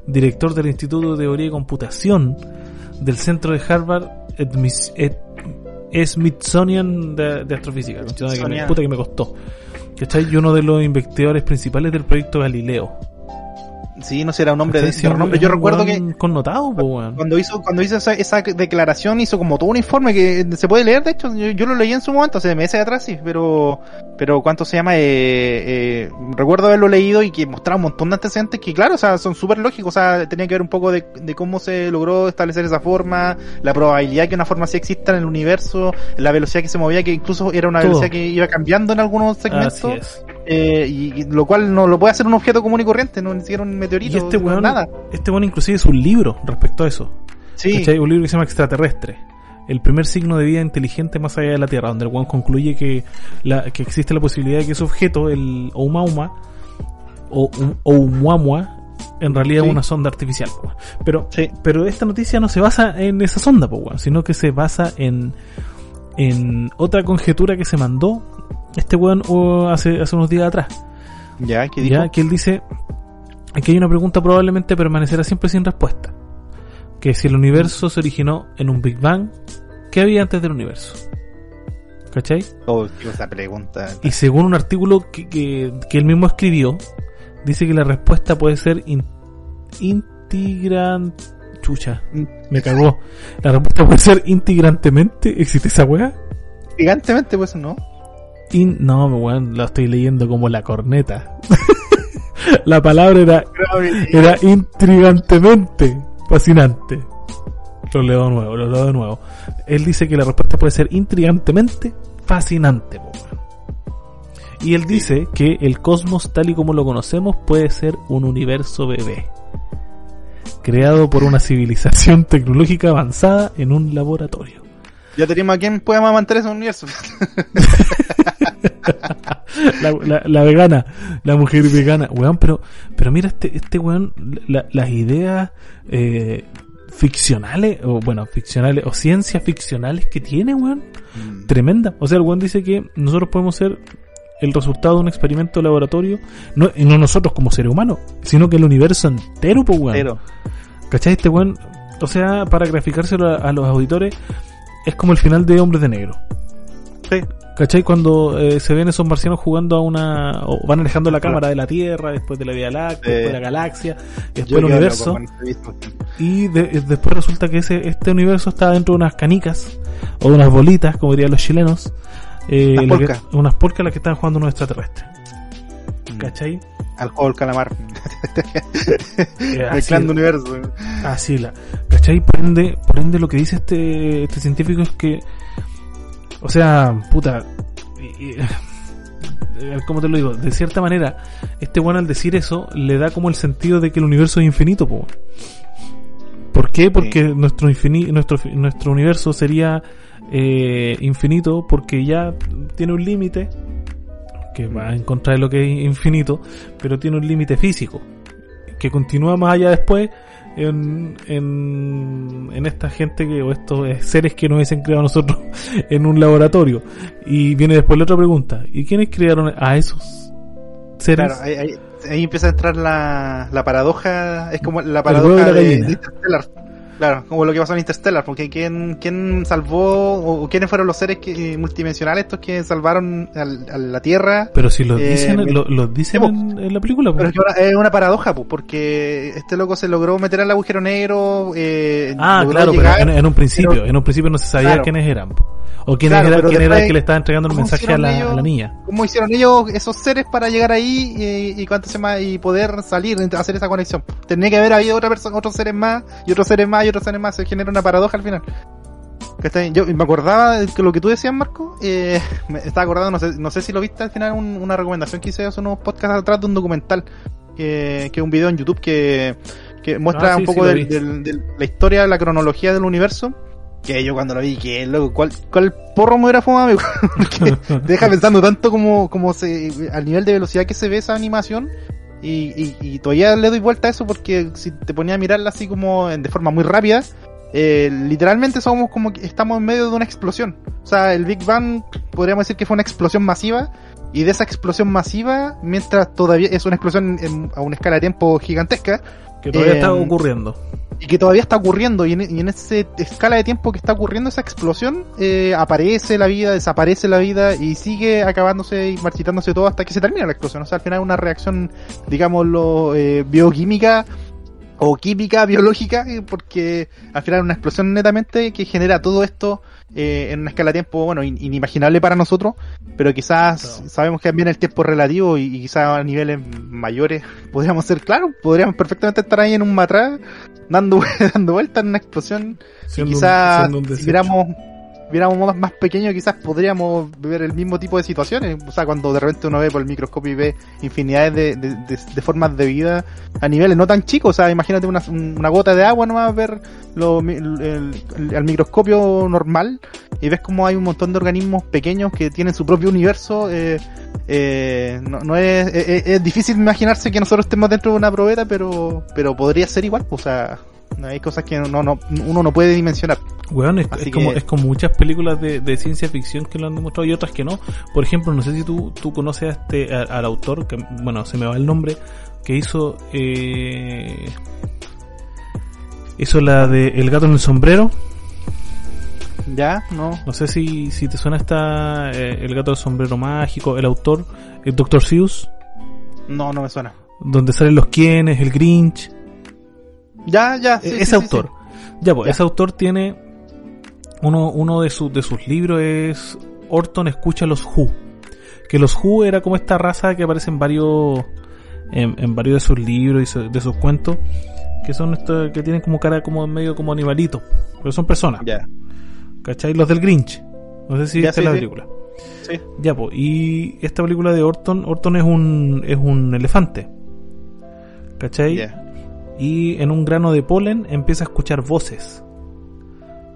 director del Instituto de Teoría y Computación del Centro de Harvard Edmis- Ed- Smithsonian de, de Astrofísica. Conchita, que me- Smithsonian. puta que me costó. ¿Cachai? Y uno de los investigadores principales del proyecto Galileo. Sí, no sé, era un hombre de, es Yo recuerdo que Connotado, po, cuando hizo cuando hizo esa, esa declaración hizo como todo un informe que se puede leer, de hecho, yo, yo lo leí en su momento, hace meses atrás, sí, pero pero cuánto se llama, eh, eh, recuerdo haberlo leído y que mostraba un montón de antecedentes que claro, o sea, son súper lógicos, o sea, tenía que ver un poco de, de cómo se logró establecer esa forma, la probabilidad que una forma así exista en el universo, la velocidad que se movía, que incluso era una Todo. velocidad que iba cambiando en algunos segmentos. Eh, y, y lo cual no lo puede hacer un objeto común y corriente, no ni siquiera un meteorito, Y este weón, nada. este weón inclusive es un libro respecto a eso. Sí, ¿Cachai? Un libro que se llama Extraterrestre. El primer signo de vida inteligente más allá de la Tierra, donde el weón concluye que, la, que existe la posibilidad de que ese objeto, el Oumuamua, o um- Oumuamua, en realidad Sí. es una sonda artificial. po. Pero, sí. pero esta noticia no se basa en esa sonda, po, sino que se basa en, en otra conjetura que se mandó este weón oh, hace, hace unos días atrás. Ya, ¿qué dijo? Ya que él dice que hay una pregunta probablemente permanecerá siempre sin respuesta. Que si el universo se originó en un Big Bang, ¿qué había antes del universo? ¿Cachai? Oh, esa pregunta. Y según un artículo que, que, que él mismo escribió, dice que la respuesta puede ser in, integran... Chucha, me cagó. La respuesta puede ser integrantemente... ¿Existe esa weá? Gigantemente, pues, ¿no? In- no, weón, la estoy leyendo como la corneta. <laughs> la palabra era Era intrigantemente fascinante. Lo leo de nuevo, lo leo de nuevo. Él dice que la respuesta puede ser intrigantemente fascinante. weón. Y él dice que el cosmos tal y como lo conocemos puede ser un universo bebé. Creado por una civilización tecnológica avanzada en un laboratorio. Ya tenemos a quien pueda amamantar ese universo. <laughs> <laughs> la, la- la vegana, la mujer vegana, weón, pero, pero mira este, este weón, la- las ideas eh, ficcionales, o bueno, ficcionales, o ciencias ficcionales que tiene, weón, tremenda. O sea, el weón dice que nosotros podemos ser el resultado de un experimento de laboratorio, no, no nosotros como seres humanos, sino que el universo entero, pues weón. Pero, ¿Cachai? Este weón, o sea, para graficárselo a, a los auditores, es como el final de Hombres de Negro. sí. ¿Cachai? Cuando eh, se ven esos marcianos jugando a una... o van alejando la cámara de la Tierra, después de la Vía Láctea, Eh, después de la galaxia, después Yo el quedo universo, y de- eh, después resulta que ese este universo está dentro de unas canicas, o de unas bolitas, como dirían los chilenos, eh, Unas la que- polcas. unas polcas las que están jugando unos extraterrestres. Mm. ¿Cachai? Al juego del calamar. <laughs> Eh, Mezclando universo. así la... ¿Cachai? Por ende, por ende lo que dice este, este científico es que... O sea, puta... eh, ¿Cómo te lo digo? De cierta manera, este bueno al decir eso le da como el sentido de que el universo es infinito, po. ¿Por qué? Porque nuestro, infini nuestro, nuestro universo sería eh, infinito porque ya tiene un límite que va en contra de lo que es infinito, pero tiene un límite físico que continúa más allá después en, en, en esta gente que, o estos seres que nos hubiesen creado nosotros <laughs> en un laboratorio. Y viene después la otra pregunta, ¿y quiénes crearon a esos seres? Claro, ahí, ahí, ahí empieza a entrar la, la paradoja. Es como la paradoja la de, gallina. de Interstellar. Claro, como lo que pasó en Interstellar, porque ¿quién, quién salvó o quiénes fueron los seres que, multidimensionales estos que salvaron al- a, la Tierra? Pero si lo Eh, dicen, lo, lo dicen en, en la película, Pero es una paradoja, pues, porque este loco se logró meter al agujero negro. Eh, Ah, claro, llegar, pero en, en un principio, pero- en un principio no se sabía Claro. quiénes eran. O quién, Claro, era, quién era el que le estaba entregando el ¿cómo mensaje a la, ellos? a la niña. ¿Cómo hicieron ellos esos seres para llegar ahí y, y cuánto se llama y poder salir, hacer esa conexión? Tenía que haber habido otra persona, otros seres más y otros seres más y otros seres más. Se genera una paradoja al final. Yo me acordaba de lo que tú decías, Marco. Eh, me estaba acordando, no sé, no sé si lo viste al final, un- una recomendación que hice hace unos podcasts atrás de un documental. Que, que es un video en YouTube que, que muestra Ah, sí, un poco sí, del- la historia, la cronología del universo. Que yo cuando lo vi, que loco, ¿cuál, cuál porro me hubiera fumado? <laughs> Porque deja pensando tanto como, como se, al nivel de velocidad que se ve esa animación. Y, y, y todavía le doy vuelta a eso porque si te ponía a mirarla así como de forma muy rápida, eh, literalmente somos como que estamos en medio de una explosión. O sea, el Big Bang podríamos decir que fue una explosión masiva. Y de esa explosión masiva, mientras todavía es una explosión a una escala de tiempo gigantesca, Que todavía Eh, está ocurriendo. y que todavía está ocurriendo y en, y en esa escala de tiempo que está ocurriendo esa explosión eh, aparece la vida, desaparece la vida y sigue acabándose y marchitándose todo hasta que se termina la explosión. O sea, al final es una reacción, digámoslo, eh, bioquímica o química, biológica, eh, porque al final una explosión netamente que genera todo esto eh, en una escala de tiempo, bueno, in- inimaginable para nosotros, pero quizás sabemos que también el tiempo relativo y, y quizás a niveles mayores <laughs> podríamos ser, claro, podríamos perfectamente estar ahí en un matraz dando, <laughs> dando vueltas en una explosión Siendo quizás un si desecho. Viéramos más pequeños quizás podríamos ver el mismo tipo de situaciones. O sea cuando de repente uno ve por el microscopio y ve infinidades de, de, de- de formas de vida a niveles no tan chicos. O sea imagínate una, una gota de agua nomás ver lo, el, el- microscopio normal y ves como hay un montón de organismos pequeños que tienen su propio universo. Eh, eh, no, no es, es- es difícil imaginarse que nosotros estemos dentro de una probeta pero pero podría ser igual o sea hay cosas que no, no, uno no puede dimensionar Weón, es, como, es como muchas películas de, de ciencia ficción que lo han demostrado y otras que no. Por ejemplo, no sé si tú, tú conoces a este, a- al autor, que bueno, se me va el nombre, que hizo, eh, hizo la de El gato en el sombrero. ya no No sé si, si te suena esta, eh, El gato del sombrero mágico, el autor, el Dr. Seuss, no no me suena donde salen los quienes, el Grinch. Ya ya sí, E- sí, ese sí, autor. Ya, pues, Ya. ese autor tiene uno, uno de, sus de sus libros es Orton escucha los Who. Que los Who era como esta raza que aparece en varios en, en varios de sus libros y su- de sus cuentos que son estos que tienen como cara como medio como animalitos, pero son personas, ya ¿cachai? Los del Grinch. No sé si Ya, viste la película. sí Ya, pues, y esta película de Orton, Orton es un es un elefante. ¿Cachai? ya y en un grano de polen empieza a escuchar voces.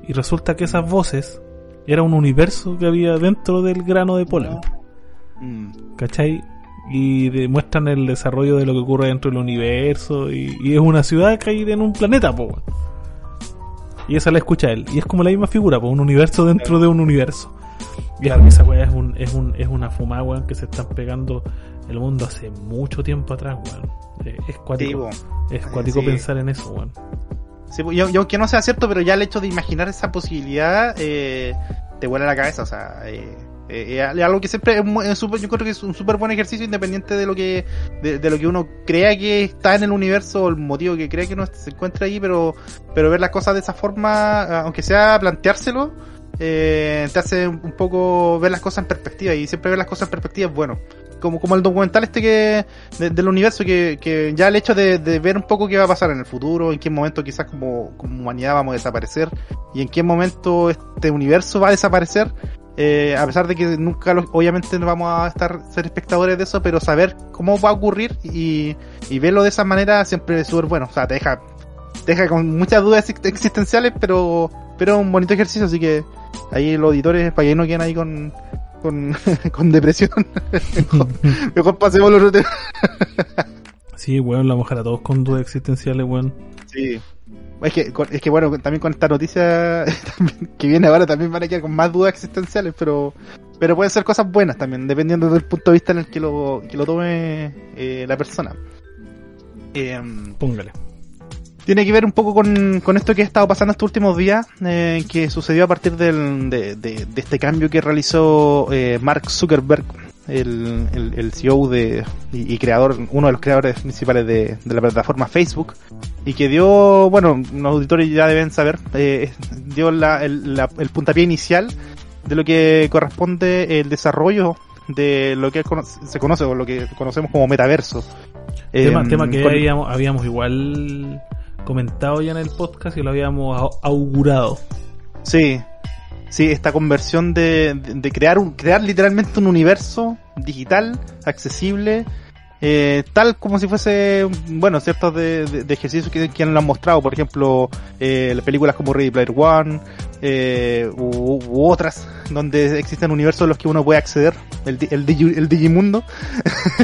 Y resulta que esas voces era un universo que había dentro del grano de polen. Mm. ¿Cachai? Y demuestran el desarrollo de lo que ocurre dentro del universo. Y, y es una ciudad hay en un planeta, po. Y esa la escucha él. Y es como la misma figura, po, un universo dentro de un universo. Y esa weá es, un, es, un, es una fumada, weón, que se están pegando el mundo hace mucho tiempo atrás, weón. Eh, Es cuático. Sí. Es cuático Sí. pensar en eso, weón. Sí, bo, y aunque- no sea cierto pero ya el hecho de imaginar esa posibilidad eh, te vuela la cabeza o sea eh, eh, es algo que siempre es, yo creo que es un súper buen ejercicio independiente de lo que de, de lo que uno crea que está en el universo o el motivo que crea que uno se encuentra ahí pero pero ver las cosas de esa forma aunque sea planteárselo eh, te hace un poco ver las cosas en perspectiva y siempre ver las cosas en perspectiva es bueno. Como, como el documental este que de- del universo que, que ya el hecho de, de ver un poco qué va a pasar en el futuro, en qué momento quizás como, como humanidad vamos a desaparecer y en qué momento este universo va a desaparecer, eh, a pesar de que nunca lo- obviamente no vamos a estar ser espectadores de eso, pero saber cómo va a ocurrir y, y verlo de esa manera siempre es súper bueno, o sea, te deja, te deja con muchas dudas ex- existenciales, pero pero un bonito ejercicio, así que ahí los auditores, para que no queden ahí con con, <laughs> con depresión, <laughs> mejor, <laughs> mejor pasemos los temas. Sí, weón, la mujer a todos con dudas existenciales, weón. Sí. Es que, es que bueno, también con esta noticia también que viene ahora también van a quedar con más dudas existenciales, pero pero pueden ser cosas buenas también, dependiendo del punto de vista en el que lo, que lo tome eh, la persona. Em, Póngale. Tiene que ver un poco con, con esto que ha estado pasando estos últimos días, eh, que sucedió a partir del, de, de, de este cambio que realizó eh, Mark Zuckerberg, el, el, el CEO de, y, y, creador, uno de los creadores principales de, de, la plataforma Facebook, y que dio, bueno, los auditores ya deben saber, eh, dio la, el, la, el puntapié inicial de lo que corresponde el desarrollo de lo que se conoce o lo que conocemos como metaverso. Tema, eh, tema que con... habíamos, habíamos igual comentado ya en el podcast y lo habíamos augurado. Sí, sí, esta conversión de, de, crear un, crear literalmente un universo digital, accesible, eh, tal como si fuese, bueno, ciertos de, de, de ejercicios que, que lo han mostrado, por ejemplo, eh, películas como Ready Player One, eh, u, u, otras, donde existen universos en los que uno puede acceder, el, el, el Digimundo.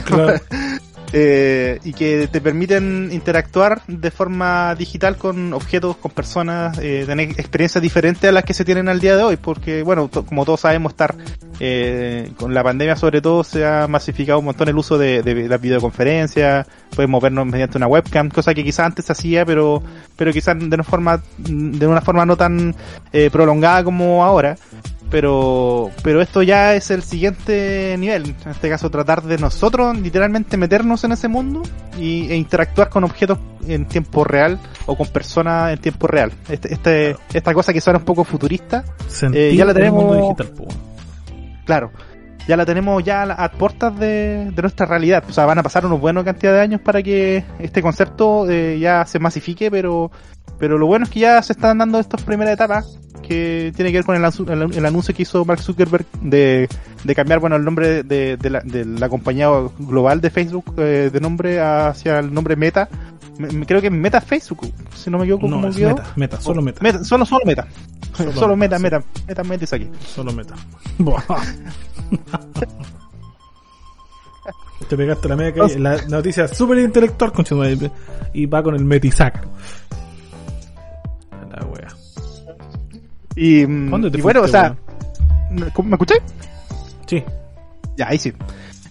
Claro. <laughs> eh, y que te permiten interactuar de forma digital con objetos, con personas, eh, tener experiencias diferentes a las que se tienen al día de hoy, porque bueno, como todos sabemos, estar eh, con la pandemia sobre todo se ha masificado un montón el uso de, de las videoconferencias, podemos movernos mediante una webcam, cosa que quizás antes hacía, pero pero quizás de una forma de una forma no tan eh, prolongada como ahora pero pero esto ya es el siguiente nivel en este caso tratar de nosotros literalmente meternos en ese mundo y, e interactuar con objetos en tiempo real o con personas en tiempo real este, este claro. esta cosa que suena un poco futurista eh, ya la tenemos digital, claro ya la tenemos ya a puertas de, de, nuestra realidad. O sea, van a pasar unos buenos cantidad de años para que este concepto eh, ya se masifique, pero pero lo bueno es que ya se están dando estas primeras etapas que tiene que ver con el, el, el anuncio que hizo Mark Zuckerberg de, de cambiar bueno el nombre de, de, la, de la compañía global de Facebook eh, de nombre hacia el nombre Meta. Me, creo que es Meta Facebook, si no me equivoco. No, es meta, meta, solo Meta. meta solo, solo Meta. Solo, solo Meta, sí. Meta, Meta, Meta aquí. Solo Meta. <laughs> Te pegaste la media que la noticia súper intelectual con y va con el metisac. Y, y bueno, o sea, ¿me escuché? Sí. Ya, ahí sí.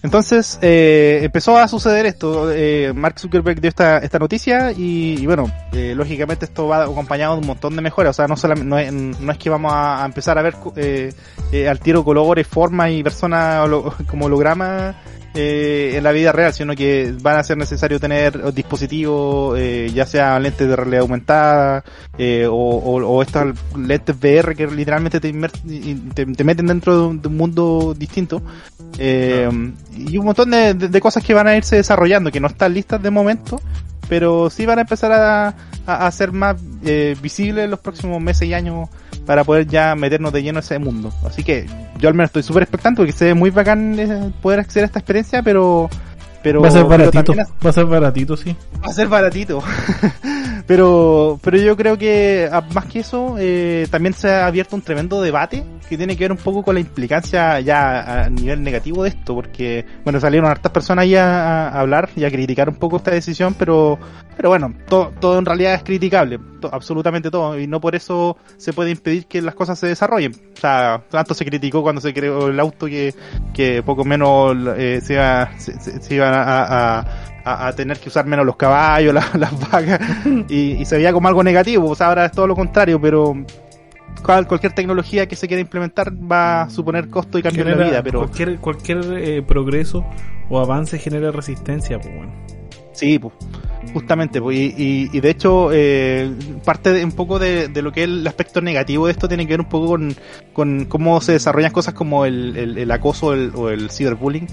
Entonces, eh, empezó a suceder esto. Eh, Mark Zuckerberg dio esta, esta noticia y, y bueno, eh, lógicamente esto va acompañado de un montón de mejoras. O sea, no, solamente, no, es, no es que vamos a, empezar a ver eh, eh, al tiro colores, formas y personas como hologramas eh, en la vida real, sino que van a ser necesario tener dispositivos, eh, ya sea lentes de realidad aumentada eh, o, o, o, estas lentes VR que literalmente te, te, te meten dentro de un, mundo distinto. Eh, y un montón de, de, de, cosas que van a irse desarrollando, que no están listas de momento, pero sí van a empezar a, a, ser más eh, visibles en los próximos meses y años para poder ya meternos de lleno a ese mundo. Así que yo al menos estoy súper expectante porque se ve muy bacán eh, poder acceder a esta experiencia, pero pero va a ser baratito, va a ser baratito, sí. Va a ser baratito. <laughs> pero pero yo creo que más que eso eh, también se ha abierto un tremendo debate que tiene que ver un poco con la implicancia ya a nivel negativo de esto, porque bueno salieron hartas personas ahí a, a hablar y a criticar un poco esta decisión, pero pero bueno todo, todo en realidad es criticable, to, absolutamente todo y no por eso se puede impedir que las cosas se desarrollen. O sea tanto se criticó cuando se creó el auto que que poco menos eh, se iba se, se iba a, a, a, tener que usar menos los caballos, <laughs> la, las vacas, y, y, se veía como algo negativo, o sea, ahora es todo lo contrario, pero cual, cualquier tecnología que se quiera implementar va a suponer costo y cambio genera, de vida, pero... Cualquier, cualquier eh, progreso o avance genera resistencia, pues bueno. Sí, pues, justamente, pues, y, y, de hecho, eh, parte de, un poco de, de, lo que es el aspecto negativo de esto tiene que ver un poco con, con cómo se desarrollan cosas como el, el, acoso el, o el ciberbullying,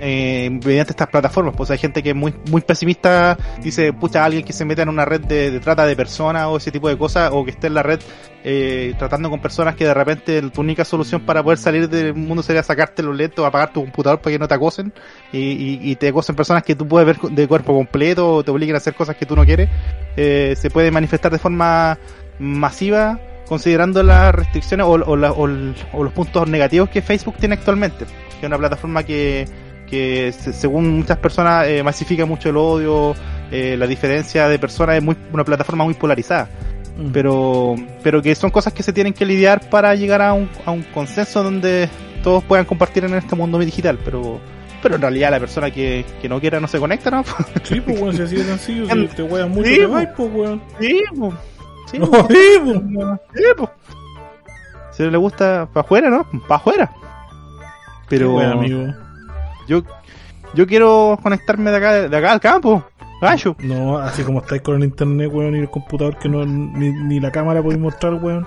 eh, mediante estas plataformas. Pues hay gente que es muy, muy pesimista, dice, pucha, alguien que se meta en una red de, trata de personas o ese tipo de cosas, o que esté en la red eh, tratando con personas que de repente tu única solución para poder salir del mundo sería sacarte los lentes o apagar tu computador para que no te acosen y, y, te acosen personas que tú puedes ver de cuerpo completo o te obliguen a hacer cosas que tú no quieres, eh, se puede manifestar de forma masiva considerando las restricciones o, o, la, o, o los puntos negativos que Facebook tiene actualmente, que es una plataforma que que según muchas personas eh, masifica mucho el odio, eh, la diferencia de personas es muy, una plataforma muy polarizada. Mm. Pero, pero que son cosas que se tienen que lidiar para llegar a un, a un consenso donde todos puedan compartir en este mundo digital. Pero, Pero en realidad la persona que, que no quiera no se conecta, ¿no? <laughs> Sí, pues, weón, si así de sencillo, si te weas mucho, Sí, te po. vas, pues, weón. Sí, No, po. sí, <laughs> po. Sí, po. Si no le gusta para afuera, ¿no? Para afuera. Pero Weón, amigo. yo yo quiero conectarme de acá, de acá al campo, gallo. No, así como estáis con el internet, weón, y el computador que no ni, ni la cámara podéis mostrar, weón.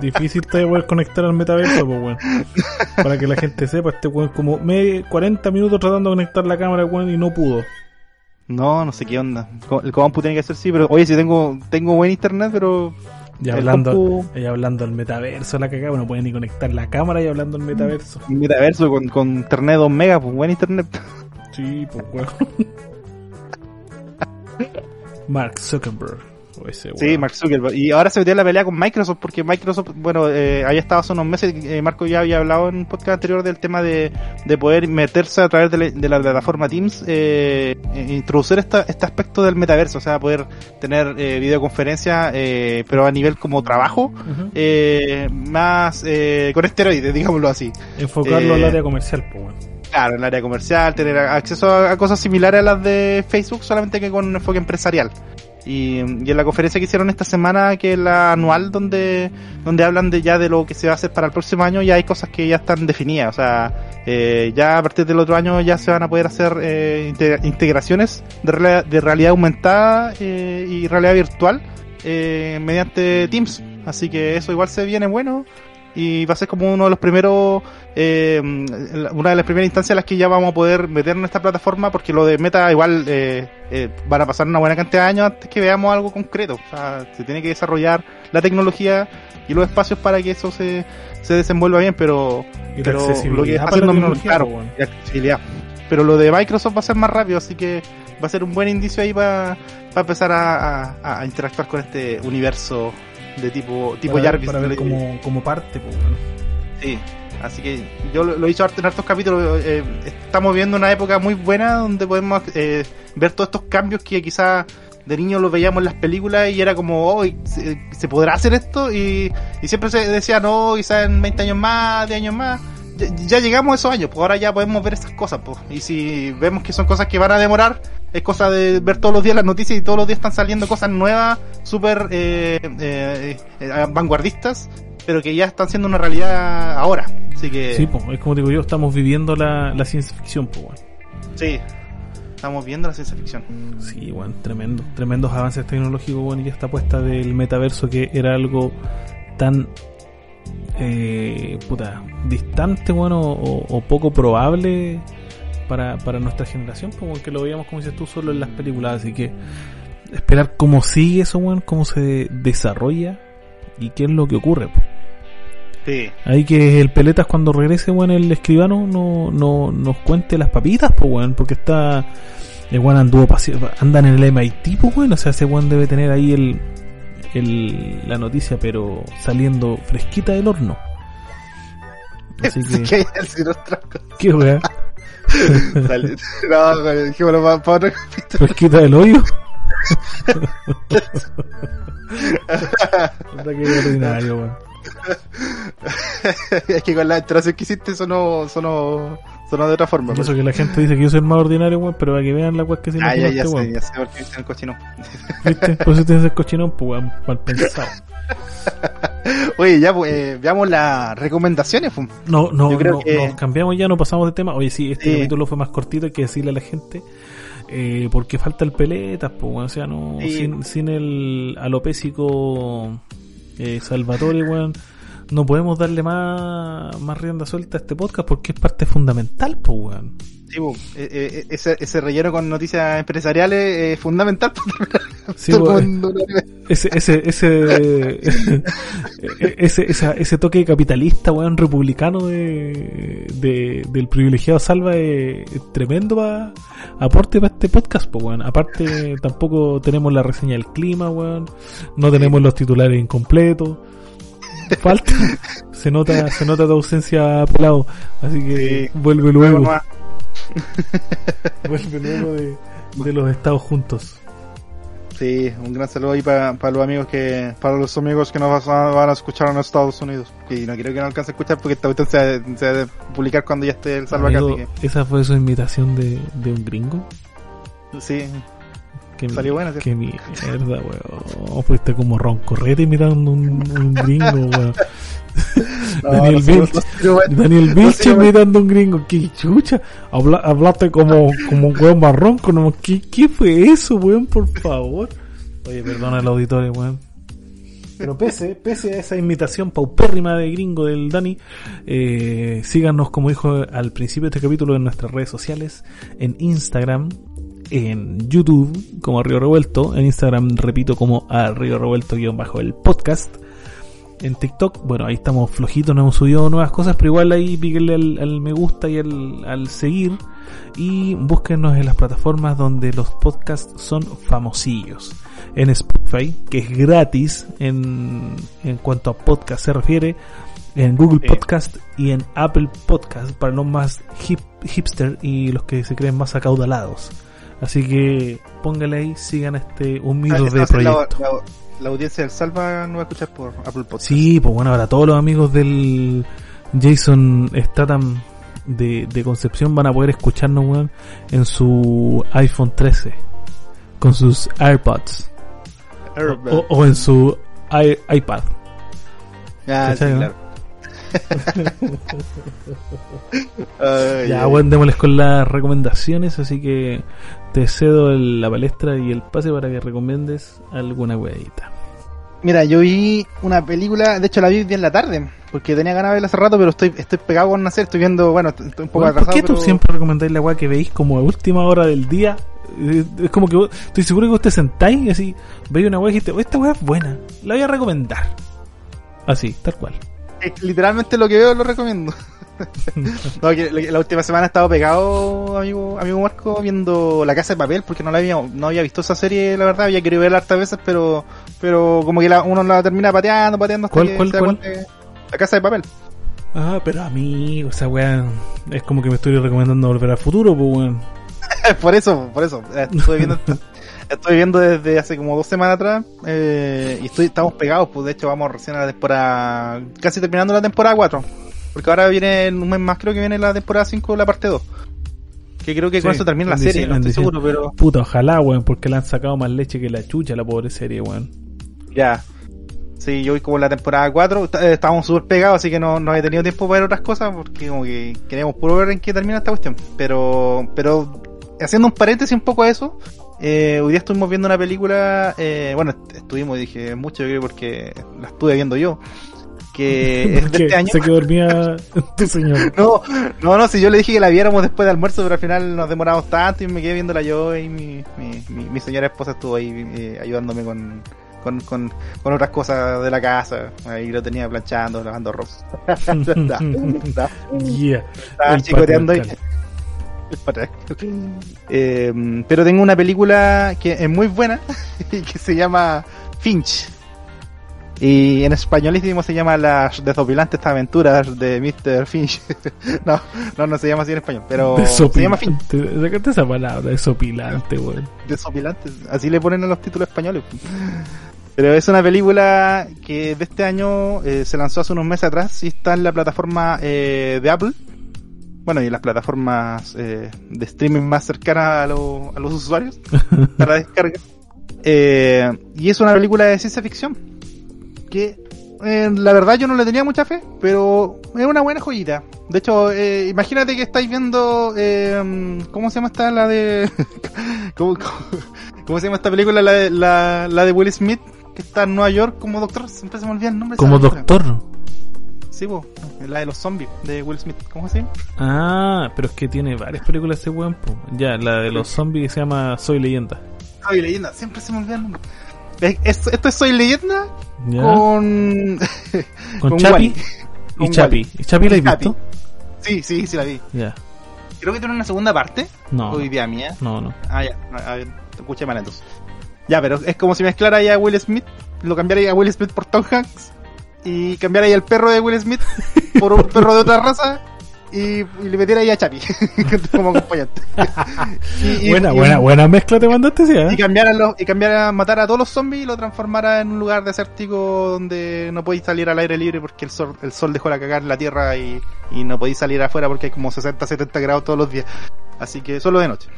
Difícil te poder conectar al metaverso, pues, weón. Para que la gente sepa, este weón como me 40 minutos tratando de conectar la cámara, weón, y no pudo. No, no sé qué onda. El compu tiene que ser sí, pero oye, si tengo tengo buen internet, pero Y hablando, compu- y hablando del metaverso, la cagada, no puede ni conectar la cámara y hablando del metaverso. metaverso con, con internet 2 megas, pues buen internet. Sí, pues, weón. Mark Zuckerberg. Ese, Sí. Mark Zuckerberg. Y ahora se metió en la pelea con Microsoft porque Microsoft, bueno, eh, había estado hace unos meses, eh, Marco ya había hablado en un podcast anterior del tema de, de poder meterse a través de, la- de la plataforma Teams, eh, e introducir esta, este aspecto del metaverso, o sea, poder tener eh, videoconferencia, eh, pero a nivel como trabajo, Ujú. eh, más eh, con esteroides, <laughs> digámoslo así. Enfocarlo al área comercial, pues, weón. Claro, en el área comercial, tener acceso a, a cosas similares a las de Facebook, solamente que con un enfoque empresarial. Y, en la conferencia que hicieron esta semana, que es la anual, donde, donde hablan de ya de lo que se va a hacer para el próximo año, ya hay cosas que ya están definidas. O sea, eh, ya a partir del otro año ya se van a poder hacer eh, inte- integraciones de, de realidad aumentada eh, y realidad virtual eh, mediante Teams. Así que eso igual se viene bueno y va a ser como uno de los primeros, eh, una de las primeras instancias en las que ya vamos a poder meter en esta plataforma, porque lo de Meta igual eh, eh, van a pasar una buena cantidad de años antes que veamos algo concreto. O sea, se tiene que desarrollar la tecnología y los espacios para que eso se, se desenvuelva bien, pero, Y pero lo que está haciendo claro, pues, weón. y accesibilidad. Pero lo de Microsoft va a ser más rápido, así que va a ser un buen indicio ahí para empezar a, a- a interactuar con este universo de tipo tipo para, ver- Jarvis. para ver Le- como, como parte, pues, weón. Sí, así que yo lo, lo he dicho en hartos capítulos. eh, estamos viendo una época muy buena donde podemos eh, ver todos estos cambios que quizás de niño los veíamos en las películas y era como, oh, ¿se, se podrá hacer esto? Y, y siempre se decía, no, quizás en 20 años más, 10 años más. Ya, ya llegamos a esos años, pues ahora ya podemos ver esas cosas, pues. Y si vemos que son cosas que van a demorar, es cosa de ver todos los días las noticias y todos los días están saliendo cosas nuevas, súper eh, eh, eh, vanguardistas, pero que ya están siendo una realidad ahora. Así que Sí, es como digo yo, estamos viviendo la, la ciencia ficción, pues, weón. sí, estamos viendo la ciencia ficción. Sí, weón, tremendo. Tremendos avances tecnológicos, weón, y ya está puesta del metaverso que era algo tan eh, puta, distante, bueno, o, o poco probable para, para nuestra generación, weón, que lo veíamos, como dices tú, solo en las películas, así que esperar cómo sigue eso, weón, cómo se desarrolla y qué es lo que ocurre, pues. Sí, Ahí que el Peletas cuando regrese, weón, el escribano no, no nos cuente las papitas, pues, weón, porque está... El weón anduvo andan en el MIT, pues, weón, o sea, ese weón debe tener ahí el, el, la noticia, pero saliendo fresquita del horno. Así <laughs> Sí, que, que hay que decir otra cosa. qué weón, <laughs> <laughs> No, dejémoslo para, para otro capítulo. fresquita del hoyo. <laughs> Ordinario, weón. es que con la entonación que hiciste sonó, sonó, sonó de otra forma. Eso que la gente dice que yo soy el más ordinario, weón, pero para que vean la weón que se Ah, ya, ya este sé, weón. ya sé por qué viste el cochino. ¿Viste? Por eso tienes el cochinón, pues, weón, mal pensado. <laughs> Oye, ya, pues, eh, veamos las recomendaciones. pues. No, no, Yo creo no, que- nos cambiamos ya, no pasamos de tema. Oye, sí, este capítulo fue más cortito, hay que decirle a la gente. Eh, porque falta el peletas, pues, o sea, no, Sí. sin, sin el alopésico eh, Salvatore, weón, no podemos darle más, más rienda suelta a este podcast porque es parte fundamental, pues, weón. Sí, pues, eh, eh, ese, ese relleno con noticias empresariales es fundamental. <laughs> Sí, <laughs> Ese, ese, ese, <laughs> ese, esa- ese toque capitalista, weón, republicano de, de- del privilegiado Salva es, es tremendo pa, aporte para este podcast, pues, weón. Aparte, tampoco tenemos la reseña del clima, weón. No tenemos los titulares incompletos. <laughs> Falta, se nota, se nota tu ausencia pelado. Así que Sí. vuelve Luego vuelve <laughs> luego de, de los estados juntos. Sí, un gran saludo ahí para los amigos que, para los amigos que nos van a escuchar en Estados Unidos. Y no quiero que no alcance a escuchar porque esta cuestión se, se debe publicar cuando ya esté el salva ¿Esa fue su invitación de, de un gringo? Sí. Qué Salió buena, ¿sí? Qué mierda, weón. Fuiste como roncorrete imitando un, un gringo, weón. <laughs> Daniel Vilch, Daniel Vilch imitando un gringo. ¿Qué chucha? Habla, hablaste como, como un weón marrón. Como, ¿qué, ¿Qué fue eso, weón? Por favor. Oye, perdona el auditorio, weón. Pero pese, pese a esa imitación paupérrima de gringo del Dani, eh, síganos, como dijo al principio de este capítulo, en nuestras redes sociales, en Instagram, en YouTube como Río Revuelto, en Instagram repito como a Río Revuelto guion bajo el podcast en TikTok, bueno, ahí estamos flojitos, no hemos subido nuevas cosas, pero igual ahí píquenle al, me gusta y al, al, seguir y búsquenos en las plataformas donde los podcasts son famosillos. En Spotify, que es gratis en, en cuanto a podcast se refiere, en Google Podcast y en Apple Podcast para los más hip, hipster y los que se creen más acaudalados. Así que póngale ahí, sigan este humilde ah, de proyecto la audiencia del Salva no va a escuchar por Apple Podcast. Sí, pues bueno, ahora todos los amigos del Jason Statham de, de Concepción van a poder escucharnos, weón, en su iPhone 13, con sus AirPods. O, en su iPad. Ah, sí, claro. Ya, bueno, démosles con las recomendaciones, así que te cedo la palestra y el pase para que recomiendes alguna weadita. Mira, yo vi una película, de hecho la vi bien en la tarde, porque tenía ganas de verla hace rato, pero estoy, estoy pegado con nacer, estoy viendo, bueno, estoy un poco atrasado. ¿Por qué tú siempre recomendáis la weá que veis como a última hora del día? Es como que estoy seguro que usted sentáis y así, veis una weá y dijiste, oh, esta weá es buena, la voy a recomendar. Así, tal cual. Literalmente lo que veo lo recomiendo. <laughs> no, que la última semana he estado pegado, amigo, amigo Marco, viendo La Casa de Papel, porque no la había, no había visto esa serie, la verdad, había querido verla hartas veces, pero, pero como que la, uno la termina pateando, pateando hasta ¿Cuál, cuál, cuál? La Casa de Papel. Ah, pero a mí, o sea, weón, es como que me estoy recomendando volver al futuro, pues weón. <laughs> por eso, por eso, estoy viendo, <laughs> estoy viendo desde hace como dos semanas atrás, eh, y estoy, estamos pegados, pues de hecho vamos recién a la temporada, casi terminando la temporada 4. Porque ahora viene en un mes más, creo que viene la temporada 5, la parte 2. Que creo que con eso termina la serie, no estoy seguro, pero. Puta, ojalá, weón, porque le han sacado más leche que la chucha la pobre serie, weón. Ya. Sí, yo voy como en la temporada 4, eh, estábamos súper pegados, así que no, no he tenido tiempo para ver otras cosas, porque como que queremos puro ver en qué termina esta cuestión. Pero, pero, haciendo un paréntesis un poco a eso, eh, hoy día estuvimos viendo una película, eh, bueno, estuvimos, dije mucho, yo creo, porque la estuve viendo yo, que <laughs> es de este año. Se que dormía <laughs> tu señor. <laughs> No, no, no, si yo le dije que la viéramos después de almuerzo, pero al final nos demoramos tanto y me quedé viéndola yo y mi, mi, mi, señora esposa estuvo ahí eh, ayudándome con, con, con, con, otras cosas de la casa. Ahí lo tenía planchando, lavando ropa. yeah. Estaba chicoteando ahí. <laughs> Eh, pero tengo una película que es muy buena <laughs> y que se llama Finch y en españolísimo se llama Las desopilantes aventuras de Mr. Finch. <laughs> no, no, no se llama así en español, pero se llama Finch. Sacaste esa palabra, desopilante, weón. Desopilante, así le ponen en los títulos españoles. Pero es una película que de este año eh, se lanzó hace unos meses atrás y está en la plataforma eh, de Apple. Bueno, y en las plataformas eh, de streaming más cercanas a, a los usuarios <laughs> para descarga. y es una película de ciencia ficción que eh, la verdad yo no le tenía mucha fe, pero es una buena joyita. De hecho, eh, imagínate que estáis viendo, eh, ¿cómo se llama esta? La de... <laughs> ¿Cómo, se llama esta película? La de, la, la de Will Smith, que está en Nueva York como doctor. Siempre se me olvida el nombre. Como doctor. Sí, la de los zombies de Will Smith. ¿Cómo se llama? Ah, pero es que tiene varias películas ese weón. Ya, la de los zombies se llama Soy Leyenda. Soy Leyenda, siempre se me olvida el nombre. Esto, es Soy Leyenda <laughs> con. con, Chapi. y Chapi. ¿Y Chapi la has visto? Sí, sí, sí la vi. Ya. Creo que tiene una segunda parte. No. O idea mía. No, no. Ah, ya. A ver, te escuché mal entonces. Ya, pero es como si mezclara ya a Will Smith, lo cambiara a Will Smith por Tom Hanks y cambiara ya el perro de Will Smith por un perro de otra raza y, y le metiera ahí a Chapi <laughs> como acompañante. <laughs> y, y, buena, buena, buena mezcla te mandaste, sí, ¿eh? Y cambiara, los, y cambiara, matar a todos los zombies y lo transformara en un lugar desértico donde no podéis salir al aire libre porque el sol, el sol dejó la cagar en la tierra y, y no podéis salir afuera porque hay como 60, 70 grados todos los días. Así que solo de noche.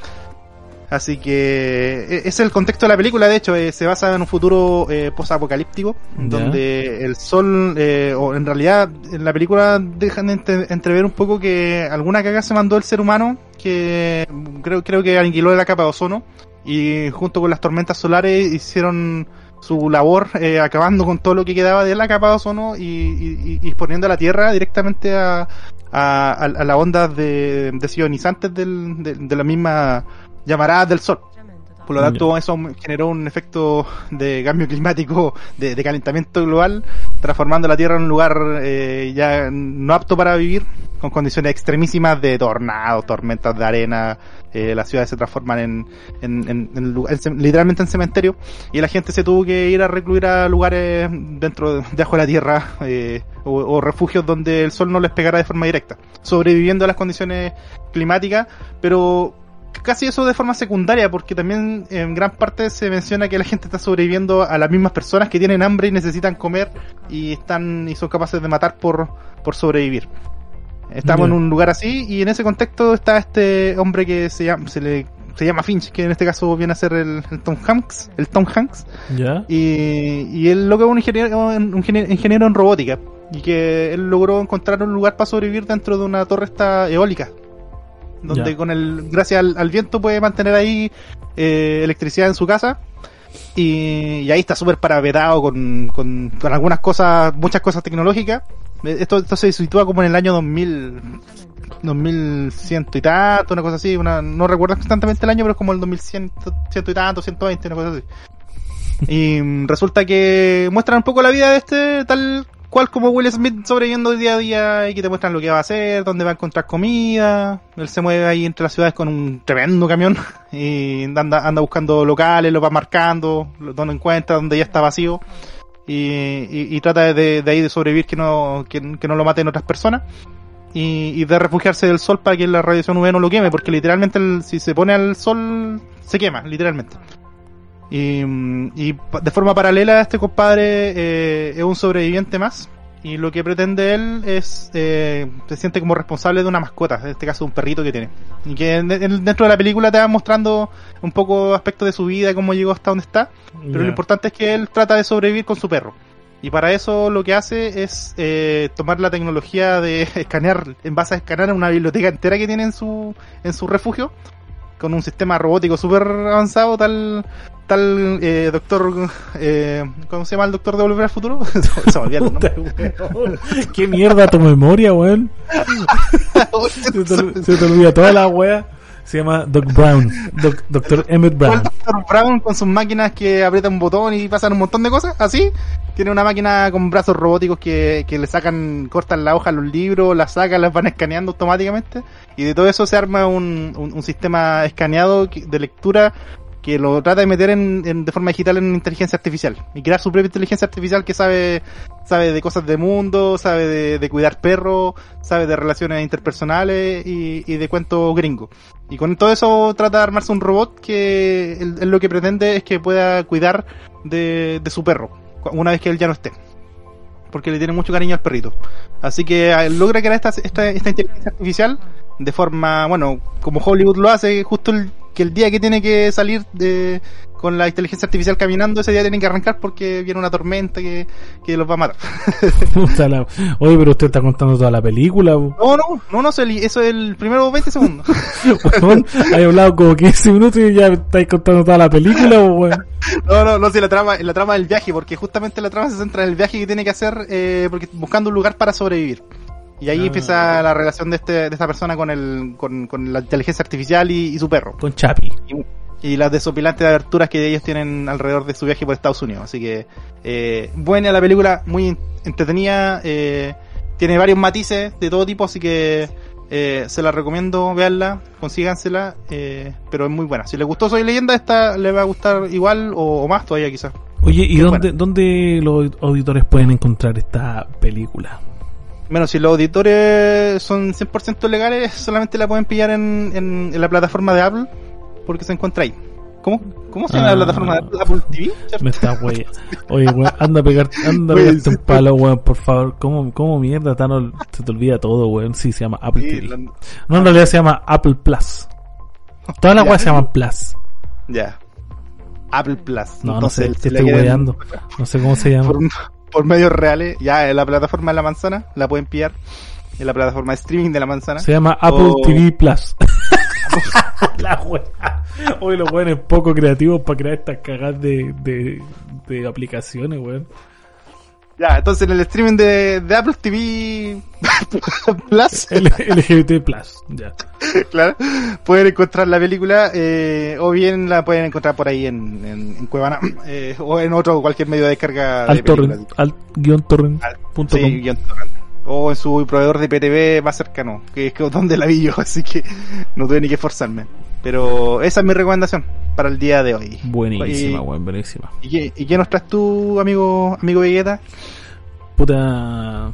Así que e, es el contexto de la película, de hecho, eh, se basa en un futuro eh, post-apocalíptico, donde el sol, eh, o en realidad en la película dejan entre, entrever un poco que alguna caga se mandó el ser humano, que creo, creo que aniquiló la capa de ozono, y junto con las tormentas solares hicieron su labor eh, acabando con todo lo que quedaba de la capa de ozono y, y, y exponiendo a la Tierra directamente a, a, a, a las ondas de, de sionizantes del, de, de la misma llamaradas del sol. Por lo tanto, eso generó un efecto de cambio climático, de, de calentamiento global, transformando la Tierra en un lugar eh, ya no apto para vivir, con condiciones extremísimas de tornados, tormentas de arena, eh, las ciudades se transforman en, en, en, en, literalmente en cementerio, y la gente se tuvo que ir a recluir a lugares dentro, debajo de la Tierra, eh, o, o refugios donde el sol no les pegara de forma directa, sobreviviendo a las condiciones climáticas, pero casi eso de forma secundaria, porque también en gran parte se menciona que la gente está sobreviviendo a las mismas personas que tienen hambre y necesitan comer y están y son capaces de matar por, por sobrevivir. Estamos en un lugar así y en ese contexto está este hombre que se llama, se le se llama Finch, que en este caso viene a ser el, el Tom Hanks, el Tom Hanks. Y, y él lo que es un ingeniero, un ingeniero en robótica y que él logró encontrar un lugar para sobrevivir dentro de una torre esta eólica donde ya. con el gracias al, al, viento puede mantener ahí eh, electricidad en su casa y, y ahí está súper parapetado con, con, con, algunas cosas, muchas cosas tecnológicas. Esto, esto se sitúa como en el año 2000, 2100 y tanto, una cosa así, una, no recuerdo constantemente el año, pero es como el 2100 ciento y tanto, 120, una cosa así. Y resulta que muestran un poco la vida de este tal cual como Will Smith sobreviviendo día a día y que te muestran lo que va a hacer, dónde va a encontrar comida. Él se mueve ahí entre las ciudades con un tremendo camión <laughs> y anda, buscando locales, lo va marcando, donde encuentra, donde ya está vacío. Y, trata de, ahí de sobrevivir que no, que, no lo maten otras personas. Y, de refugiarse del sol para que la radiación UV no lo queme, porque literalmente si se pone al sol se quema, literalmente. Y, y, de forma paralela este compadre eh, es un sobreviviente más y lo que pretende él es eh, se siente como responsable de una mascota, en este caso un perrito que tiene. Y que dentro de la película te va mostrando un poco aspectos de su vida, cómo llegó hasta donde está, pero yeah. lo importante es que él trata de sobrevivir con su perro. Y para eso lo que hace es eh, tomar la tecnología de <laughs> escanear, en base a escanear una biblioteca entera que tiene en su, en su refugio, con un sistema robótico súper avanzado, tal tal eh, doctor eh, ¿cómo se llama el doctor de Volver al Futuro? <laughs> se me olvidó, ¿no? qué mierda tu memoria weón se, te, se te olvida toda la wea se llama Doc Brown, Doc, Doctor Emmett Brown. Doctor Brown con sus máquinas que aprietan un botón y pasan un montón de cosas, así. Tiene una máquina con brazos robóticos que, que le sacan, cortan la hoja a los libros, las sacan, las van escaneando automáticamente. Y de todo eso se arma un, un, un sistema escaneado de lectura que lo trata de meter en, en, de forma digital en inteligencia artificial y crear su propia inteligencia artificial que sabe sabe de cosas de mundo, sabe de, de cuidar perros, sabe de relaciones interpersonales y, y, de cuentos gringos. Y con todo eso trata de armarse un robot que él, lo que pretende es que pueda cuidar de, de, su perro una vez que él ya no esté. Porque le tiene mucho cariño al perrito. Así que ah, logra crear esta, esta, esta inteligencia artificial de forma, bueno, como Hollywood lo hace, justo el, que el día que tiene que salir de, con la inteligencia artificial caminando, ese día tienen que arrancar porque viene una tormenta que, que los va a matar. <laughs> Oye, pero usted está contando toda la película. No, no, no, no, eso es el primero 20 segundos. <laughs> bueno, hay hablado como 15 minutos y ya estáis contando toda la película, bueno. No, no, no, sí, la trama, la trama del viaje, porque justamente la trama se centra en el viaje que tiene que hacer, eh, porque buscando un lugar para sobrevivir. Y ahí ah. empieza la relación de, este, de esta persona con, el, con, con la inteligencia artificial y, y, su perro. Con Chapi. Y, y las desopilantes aberturas que ellos tienen alrededor de su viaje por Estados Unidos. Así que, eh, buena la película, muy entretenida, eh, tiene varios matices de todo tipo, así que eh, se la recomiendo, veanla, consígansela, eh, pero es muy buena. Si les gustó Soy Leyenda, esta le va a gustar igual o, o más todavía quizás. Oye, ¿y dónde, dónde los auditores pueden encontrar esta película? Bueno, si los auditores son 100% legales, solamente la pueden pillar en, en, en la plataforma de Apple, porque se encuentra ahí. ¿Cómo? ¿Cómo se llama Ah. la plataforma de Apple? Apple TV? ¿cierto? Me está wey. Oye, weón, anda a pegar, anda a pegarte un palo, weón, por favor. ¿Cómo, cómo mierda tan, se te olvida todo, weón? Sí, se llama Apple Sí, TV. la- No, en realidad se llama Apple Plus. Todas las weas se llaman Plus. Ya. Apple Plus. No, Entonces, no sé, te estoy quieren. <laughs> No sé cómo se llama. Por, por medios reales, ya en la plataforma de la manzana, la pueden pillar. En la plataforma de streaming de la manzana. Se llama Apple O- TV Plus. <laughs> la wea. Hoy los weones poco creativos para crear estas cagadas de, de, de aplicaciones, weón. Ya, entonces en el streaming de, de Apple TV <laughs> Plus, LGBT Plus, ya. <laughs> claro, pueden encontrar la película eh, o bien la pueden encontrar por ahí en, en, en Cuevana <clears throat> eh, o en otro cualquier medio de descarga de Al torrent, al guion torrent punto Sí, guion torrent. o en su proveedor de PTV más cercano, que es donde la vi yo, <laughs> así que no tuve ni que esforzarme. Pero esa es mi recomendación para el día de hoy. Buenísima, weón, buenísima. ¿Y, qué- y qué nos traes tú, amigo, amigo Vegeta? Puta.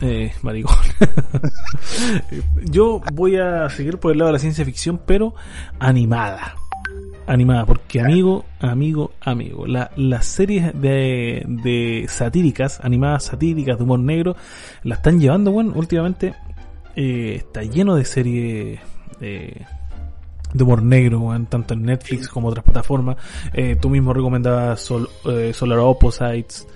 Eh, maricón. <laughs> Yo voy a seguir por el lado de la ciencia ficción, pero animada. Animada, porque amigo, amigo, amigo, la, las series de, de satíricas, animadas satíricas de humor negro, la están llevando, bueno, últimamente eh, está lleno de series eh, de humor negro, weón, tanto en Netflix como otras plataformas. Eh, tú mismo recomendabas Sol- eh, Solar Opposites,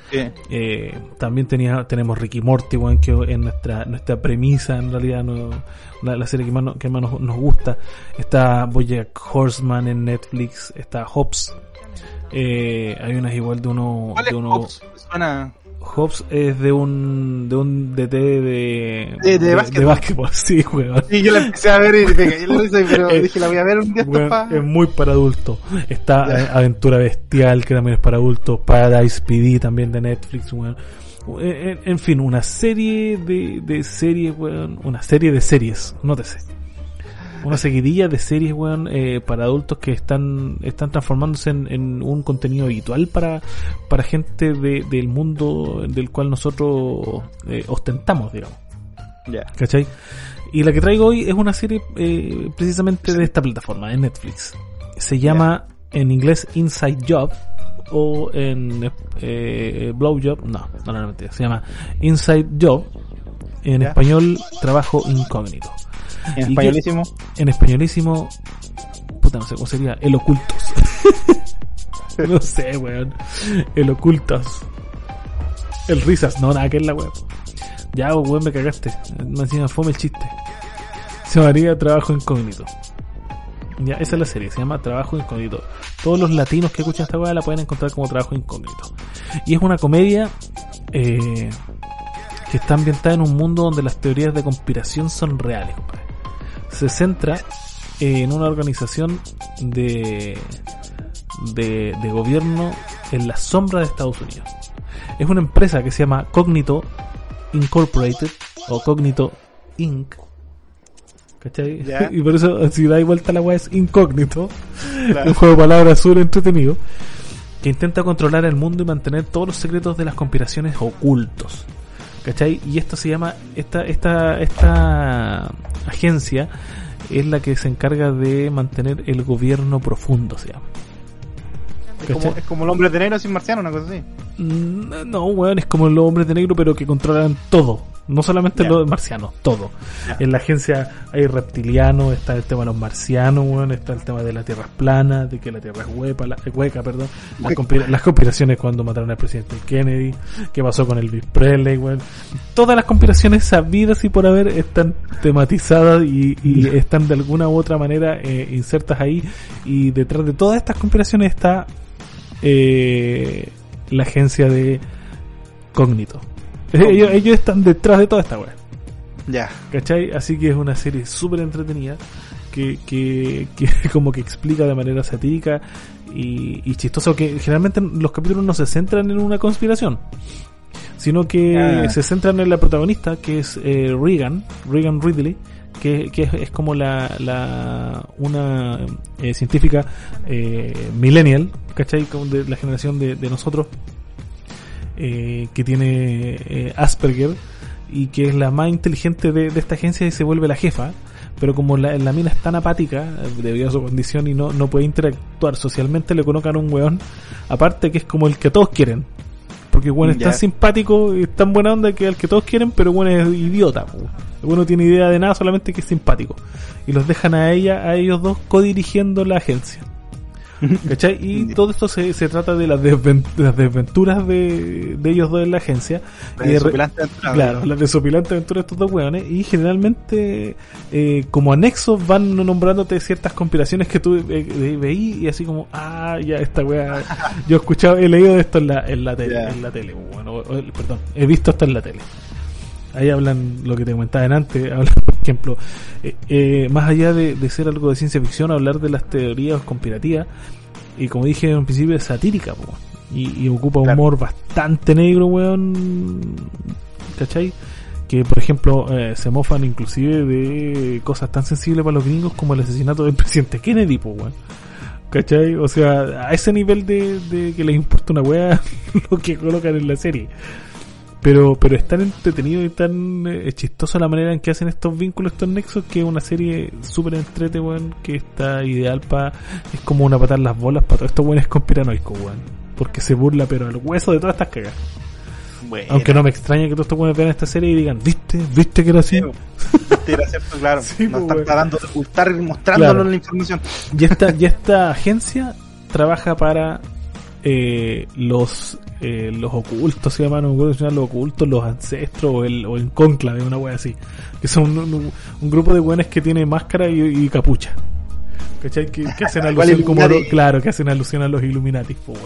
eh, también tenía, tenemos Ricky Morty, weón, que es nuestra, nuestra premisa, en realidad, no, la, la serie que más, no- que más nos, nos gusta. Está Bojack Horseman en Netflix, está Hobbs. Eh, hay unas igual de uno, ¿Cuál es de uno, Hobbs? Suena... Hobbs es de un, de un DT de, De- de básquetbol. básquetbol, <laughs> sí, weón. Sí, yo la empecé a ver y me caí la risa, pero Eh, dije, la voy a ver un día Weón, pa- es muy para adultos. Está eh, Aventura Bestial, que también es para adultos. Paradise PD también de Netflix, weón. Eh, En, en fin, una serie de, de series, weón. Una serie de series, nótese. Una seguidilla de series, weón, eh, para adultos que están, están transformándose en, en un contenido habitual para, para gente de- del mundo del cual nosotros eh, ostentamos, digamos. Ya. ¿Cachai? Y la que traigo hoy es una serie eh, precisamente de esta plataforma, de Netflix. Se llama en inglés Inside Job o en eh, Blow Job. No, no, no, no, mentira. Se llama Inside Job. En español, trabajo incógnito. En ¿Y españolísimo. En españolísimo, puta, no sé cómo sería. El ocultos. <laughs> no sé, weón. El ocultos. El risas, no, nada que es la weón. Ya, weón, me cagaste. Me encima fome el chiste. Se llamaría Trabajo Incógnito. Ya, esa es la serie, se llama Trabajo Incógnito. Todos los latinos que escuchan esta weá la pueden encontrar como Trabajo Incógnito. Y es una comedia eh, que está ambientada en un mundo donde las teorías de conspiración son reales, compadre. Se centra en una organización de, de, de gobierno en la sombra de Estados Unidos. Es una empresa que se llama Cognito Incorporated o Cognito Inc. ¿Cachai? <laughs> Y por eso, si da vuelta la weá, es incógnito. Claro. Un juego de palabras súper entretenido. Que intenta controlar el mundo y mantener todos los secretos de las conspiraciones ocultos. ¿Cachai? Y esto se llama, esta, esta, esta agencia es la que se encarga de mantener el gobierno profundo, se llama. Es como, es como el hombre de negro sin marciano, una cosa así. Mm, No, weón, es como los hombres de negro, pero que controlan todo. No solamente Ya. los marcianos, todo. En la agencia hay reptilianos, está el tema de los marcianos, weón, está el tema de la tierra es plana, de que la tierra es huepa, la, eh, hueca, perdón. Las, Hueca. conspira- las conspiraciones cuando mataron al presidente Kennedy, qué pasó con Elvis Presley, weón. Todas las conspiraciones sabidas y por haber están tematizadas y, y están de alguna u otra manera eh, insertas ahí. Y detrás de todas estas conspiraciones está eh, la agencia de Cognito. Ellos, ellos están detrás de toda esta weá. Ya. ¿Cachai? Así que es una serie súper entretenida que, que, que <laughs> como que explica de manera satírica y, y chistosa que generalmente los capítulos no se centran en una conspiración sino que Ah. se centran en la protagonista que es eh, Regan Regan Ridley que, que es, es como la, la una eh, científica eh, millennial ¿cachai? Como de la generación de, de nosotros eh, que tiene eh, Asperger y que es la más inteligente de, de esta agencia y se vuelve la jefa pero como la, la mina es tan apática eh, debido a su condición y no, no puede interactuar socialmente, le colocan un weón aparte que es como el que todos quieren. Porque bueno es Ya. tan simpático y tan buena onda que el que todos quieren, pero bueno es idiota. bueno no tiene idea de nada, solamente que es simpático. Y los dejan a ella, a ellos dos, codirigiendo la agencia. <laughs> ¿Cachai? Y todo esto se, se trata de las, desven- de las desventuras de, de ellos dos en la agencia. re- Desopilante aventura. Claro, las desopilantes aventuras de estos dos weones. Y generalmente, eh, como anexos, van nombrándote ciertas conspiraciones que tú eh, veí y así como, ah, ya, esta wea. <laughs> Yo he escuchado, he leído de esto en la, en la tele. En la tele bueno, perdón, he visto esto en la tele. Ahí hablan lo que te comentaba antes, <laughs> hablan, ejemplo, eh, eh, más allá de, de ser algo de ciencia ficción, hablar de las teorías conspirativas, y como dije en un principio, es satírica, po. y, y ocupa Claro. humor bastante negro, weón, ¿cachai? Que, por ejemplo, eh, se mofan inclusive de cosas tan sensibles para los gringos como el asesinato del <laughs> presidente Kennedy, po, weón. ¿Cachai? O sea, a ese nivel de, de que les importa una weá <laughs> lo que colocan en la serie. Pero, pero es tan entretenido y tan eh, chistoso la manera en que hacen estos vínculos, estos nexos, que es una serie súper entrete, weón, que está ideal para... Es como una patar las bolas para todos estos weones conspiranoicos, weón. Porque se burla, pero al hueso de todas estas cagas. Bueno. Aunque no me extraña que todos estos weones vean esta serie y digan, ¿viste? ¿Viste que era así? Este era cierto, claro. <laughs> Sí, no pues, están tratando de ocultar, mostrándolo Claro. la información. Y esta, y esta agencia trabaja para eh, los eh, los ocultos, se llaman, no me acuerdo los ocultos, los ancestros o el, o el conclave, una wea así. Que son un, un- un grupo de buenos que tiene máscara y, y capucha. ¿Cachai? Que, que hacen <laughs> alusión como claro, que hacen alusión a los Illuminati, pues.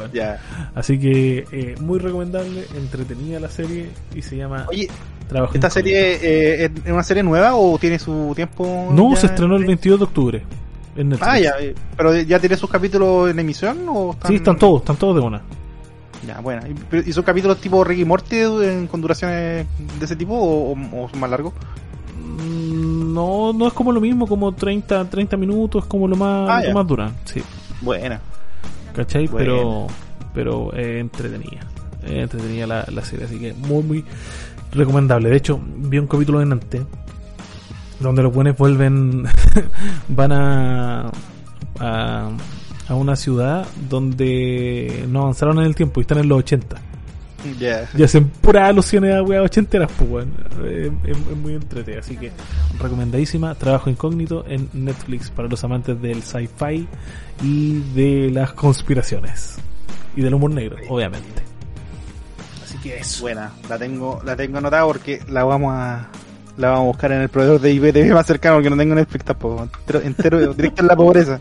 Así que eh, muy recomendable, entretenida la serie y se llama Oye, Trabajo ¿esta serie eh, es una serie nueva o tiene su tiempo? No, se estrenó el en- 22 de octubre en Netflix. Ah, ya. eh, ¿Pero ya tiene sus capítulos en emisión o Sí, están todos, están todos de una. Ya, bueno. ¿Y, son capítulos tipo Ricky Morty con duraciones de ese tipo o, son más largos? Mm, No, no es como lo mismo, como 30, 30 minutos, como lo más, Ah, lo más duran, sí, Buena. ¿cachai? Pero, pero eh, entretenida, eh, entretenida la, la serie, así que muy, muy recomendable. De hecho, vi un capítulo en antes, donde los buenos vuelven, <laughs> van a, a, a una ciudad donde no avanzaron en el tiempo y están en los 80. Ya. Y hacen puras alusiones a weas ochenteras, pues weón. Eh, Es, es muy entrete, así que recomendadísima. Trabajo incógnito en Netflix para los amantes del sci-fi y de las conspiraciones. Y del humor negro, obviamente. Así que eso. Buena. La tengo, la tengo anotada porque la vamos a la vamos a buscar en el proveedor de IPTV más cercano porque no tengo Netflix tampoco. Entero, entero <laughs> directo en la pobreza.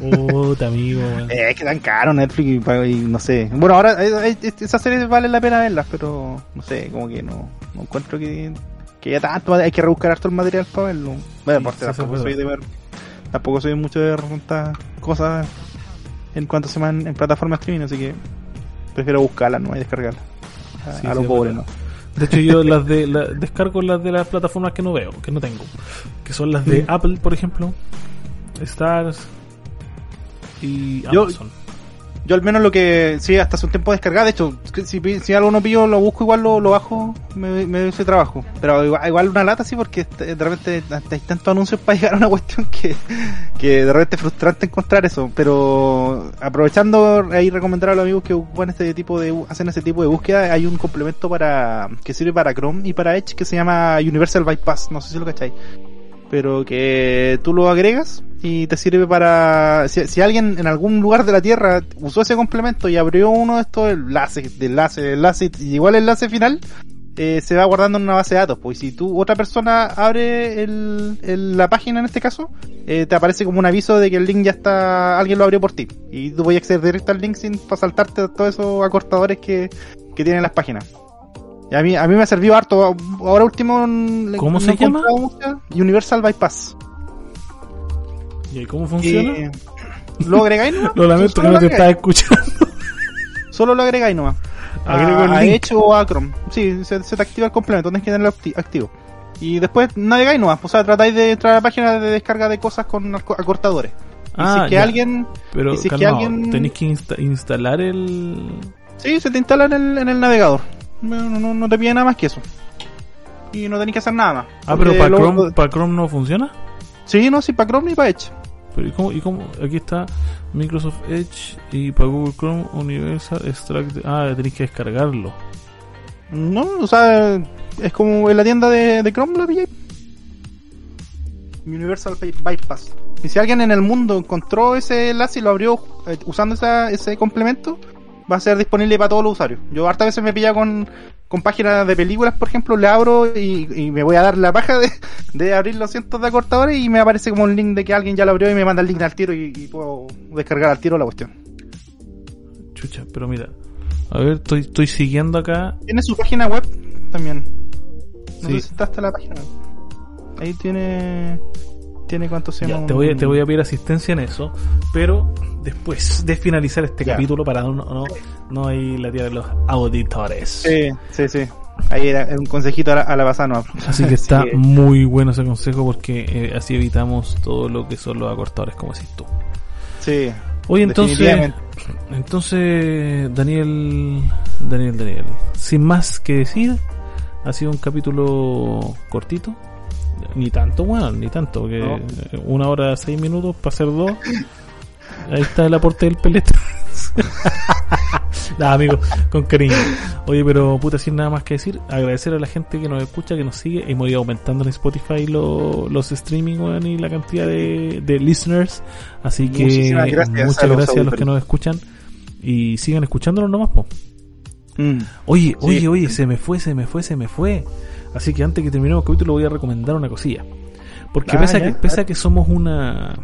Puta amigo. <laughs> Eh, es que tan caro Netflix y, y no sé. Bueno, ahora eh, eh, esas series valen la pena verlas, pero no sé, como que no, no encuentro que, que ya tanto hay que rebuscar harto el material para verlo. Bueno, Sí, aparte tampoco soy de ver, tampoco soy mucho de ver tantas cosas en cuanto se van en plataformas streaming, así que prefiero buscarlas, no y descargarlas. A, Sí, a los es pobres. ¿no? De hecho, yo las de la, descargo las de las plataformas que no veo, que no tengo. Que son las de Mm. Apple, por ejemplo, Stars y Amazon. Yo al menos lo que, sí, hasta hace un tiempo descargado, de hecho, si, si algo no pillo, lo busco, igual lo, lo bajo, me, me ese trabajo. Pero igual, una lata sí, porque de repente hay tantos anuncios para <laughs> llegar a una cuestión que, que de repente es frustrante encontrar eso. Pero aprovechando ahí recomendar a los amigos que ocupan este tipo de, hacen ese tipo de búsqueda, hay un complemento para, que sirve para Chrome y para Edge que se llama Universal Bypass, no sé si lo cacháis pero que tú lo agregas y te sirve para si, si alguien en algún lugar de la tierra usó ese complemento y abrió uno de estos enlaces de enlace enlace y llegó al enlace final eh, se va guardando en una base de datos pues si tú otra persona abre el, el- la página en este caso eh, te aparece como un aviso de que el link ya está alguien lo abrió por ti y tú a acceder directo al link sin saltarte todos esos acortadores que, que tienen las páginas y a mí, a mí me ha servido harto. Ahora último... le- ¿Cómo se llama? Universal Bypass. ¿Y ahí cómo funciona? Eh, ¿Lo agregáis nomás? <laughs> Lo lamento que no te agregáis. escuchando. Solo lo agregáis nomás. <laughs> A, a. Edge o a Chrome. Sí, se, se te activa el complemento, tienes que tenerlo acti- activo. Y después navegáis nomás. O sea, tratáis de entrar a la página de descarga de cosas con aco- acortadores. Y si es que ya. alguien... Pero si es que alguien- tenés que insta- instalar el... Sí, se te instala en el, en el navegador. No, no, no te pide nada más que eso. y no tenéis que hacer nada más. Ah, pero para lo- Chrome, para Chrome no funciona. Sí, no, sí, para Chrome ni para Edge. Pero ¿y cómo, ¿y cómo? Aquí está Microsoft Edge y para Google Chrome Universal Extract. Ah, tenéis que descargarlo. No, o sea, es como en la tienda de, de Chrome lo pillé. Universal By- Bypass. Y si alguien en el mundo encontró ese enlace y lo abrió eh, usando esa, ese complemento, va a ser disponible para todos los usuarios. Yo hartas veces me pilla con, con páginas de películas, por ejemplo, le abro y, y me voy a dar la paja de, de abrir los cientos de acortadores y me aparece como un link de que alguien ya lo abrió y me manda el link al tiro y, y puedo descargar al tiro la cuestión. Chucha, pero mira. A ver, estoy, estoy siguiendo acá. Tiene su página web también. No Sí. sé si está hasta la página. Ahí tiene. Tiene cuánto se llama. te, voy a, te voy a pedir asistencia en eso. Pero después de finalizar este Ya. capítulo, para no, no, no hay la tía de los auditores. Sí, sí, sí. Ahí era un consejito a la, a la pasada, no. Así que <laughs> está muy bueno ese consejo porque eh, así evitamos todo lo que son los acortadores, como decís tú. Sí. Oye, entonces, entonces, Daniel, Daniel, Daniel, sin más que decir, ha sido un capítulo cortito. Ni tanto, bueno, ni tanto, porque No. eh, una hora seis minutos para hacer dos. Ahí está el aporte del pelete. <laughs> nada, amigo, con cariño. Oye, pero puta, sin nada más que decir, agradecer a la gente que nos escucha, que nos sigue. Hemos ido aumentando en Spotify lo- los streaming, weón, y la cantidad de, de listeners. Así que Muchísimas gracias muchas a gracias a los que nos escuchan. Y sigan escuchándonos nomás, po. Mm. Oye, Sí. oye, oye, se me fue, se me fue, se me fue. Así que antes que terminemos el capítulo voy a recomendar una cosilla. Porque Ah, pese, a que, pese a que somos una...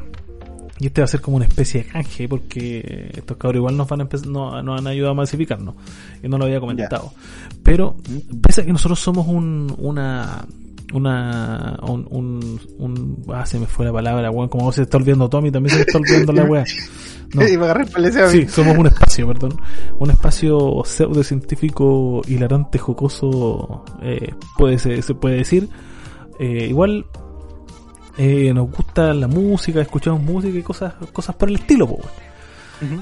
Y este va a ser como una especie de canje, porque estos cabros igual nos van a empezar, no, nos han ayudado a masificarnos. Y no lo había comentado. Pero, pese a que nosotros somos un, una, una, un, un, un- ah, se me fue la palabra, weón, como se está olvidando Tommy, también se me está olvidando la weá. <laughs> No. Sí, somos un espacio, perdón. Un espacio pseudocientífico, hilarante, jocoso, eh, puede ser- se puede decir. Eh, igual eh, nos gusta la música, escuchamos música y cosas, cosas por el estilo, po.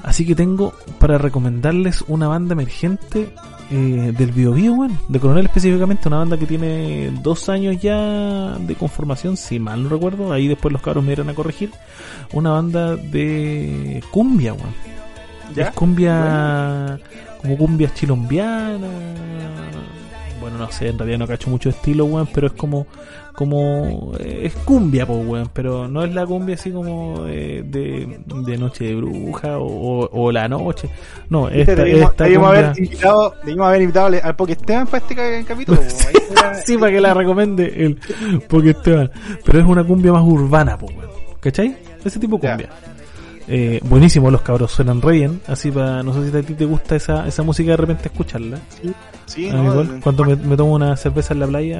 Así que tengo para recomendarles una banda emergente eh, del Bio Bio, weón, de Coronel específicamente, una banda que tiene dos años ya de conformación, si mal no recuerdo, ahí después los cabros me irán a corregir, una banda de cumbia, weón. ¿Ya? Es cumbia, como cumbia chilombiana, bueno, no sé, en realidad no cacho mucho estilo, weón, pero es como, como, eh, es cumbia, pues, weón, pero no es la cumbia así como eh, de, de Noche de Bruja o, o- o La Noche, no, esta, debimos, esta debimos cumbia- haber invitado, debimos haber invitado al- Pokesteban para este ca- capítulo. po. Era- <laughs> sí, para que la recomiende el Pokesteban. Pero es una cumbia más urbana, pues, weón. ¿Cachai? Ese tipo de cumbia. Eh, buenísimo, los cabros suenan re bien. Así para, no sé si a ti te gusta esa, esa música de repente escucharla. Sí, A mí no, igual, cuando me, me tomo una cerveza en la playa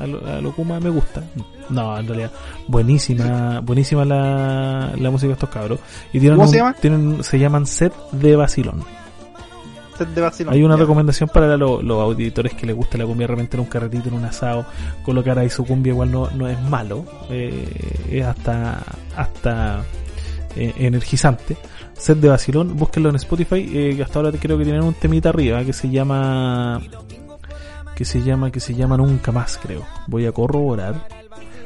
a lo, a lo Kuma me gusta. No, en realidad, buenísima, buenísima la, la música de estos cabros. Y tienen ¿Cómo un- se llama? Tienen, se llaman Set de Vacilón. set de. Hay una recomendación para lo- los auditores que les gusta la cumbia de repente en un carretito, en un asado, colocar ahí su cumbia igual no, no es malo, eh, es hasta hasta eh, energizante. Set de vacilón, búsquenlo en Spotify, eh, que hasta ahora creo que tienen un temita arriba que se llama que se llama que se llama nunca más creo. Voy a corroborar,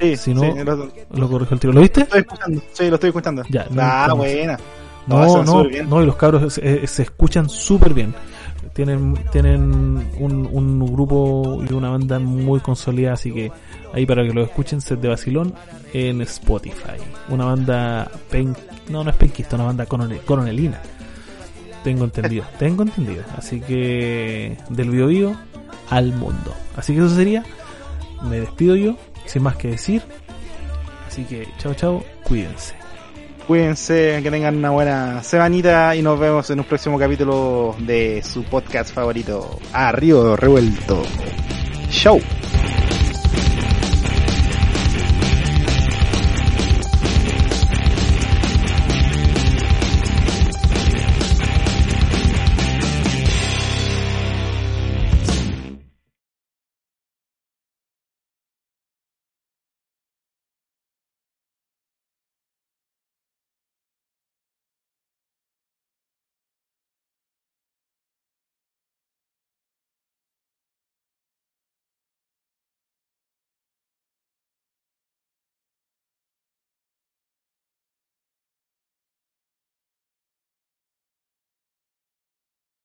Sí, si no- sí, lo, lo corrijo el tiro. ¿Lo viste? estoy escuchando. Sí, lo estoy escuchando. Ya, ah, buena. No, No, no, y los cabros eh, se escuchan súper bien. Tienen, tienen un, un grupo y una banda muy consolidada, así que ahí para que lo escuchen, set de Basilón en Spotify. Una banda pen, no, no es penquista, una banda coronel- coronelina. Tengo entendido, <laughs> tengo entendido. Así que del Bio Bio al mundo. Así que eso sería. Me despido yo, sin más que decir. Así que chao, chao, cuídense. Cuídense, que tengan una buena semanita y nos vemos en un próximo capítulo de su podcast favorito, Arriba Revuelto. Show.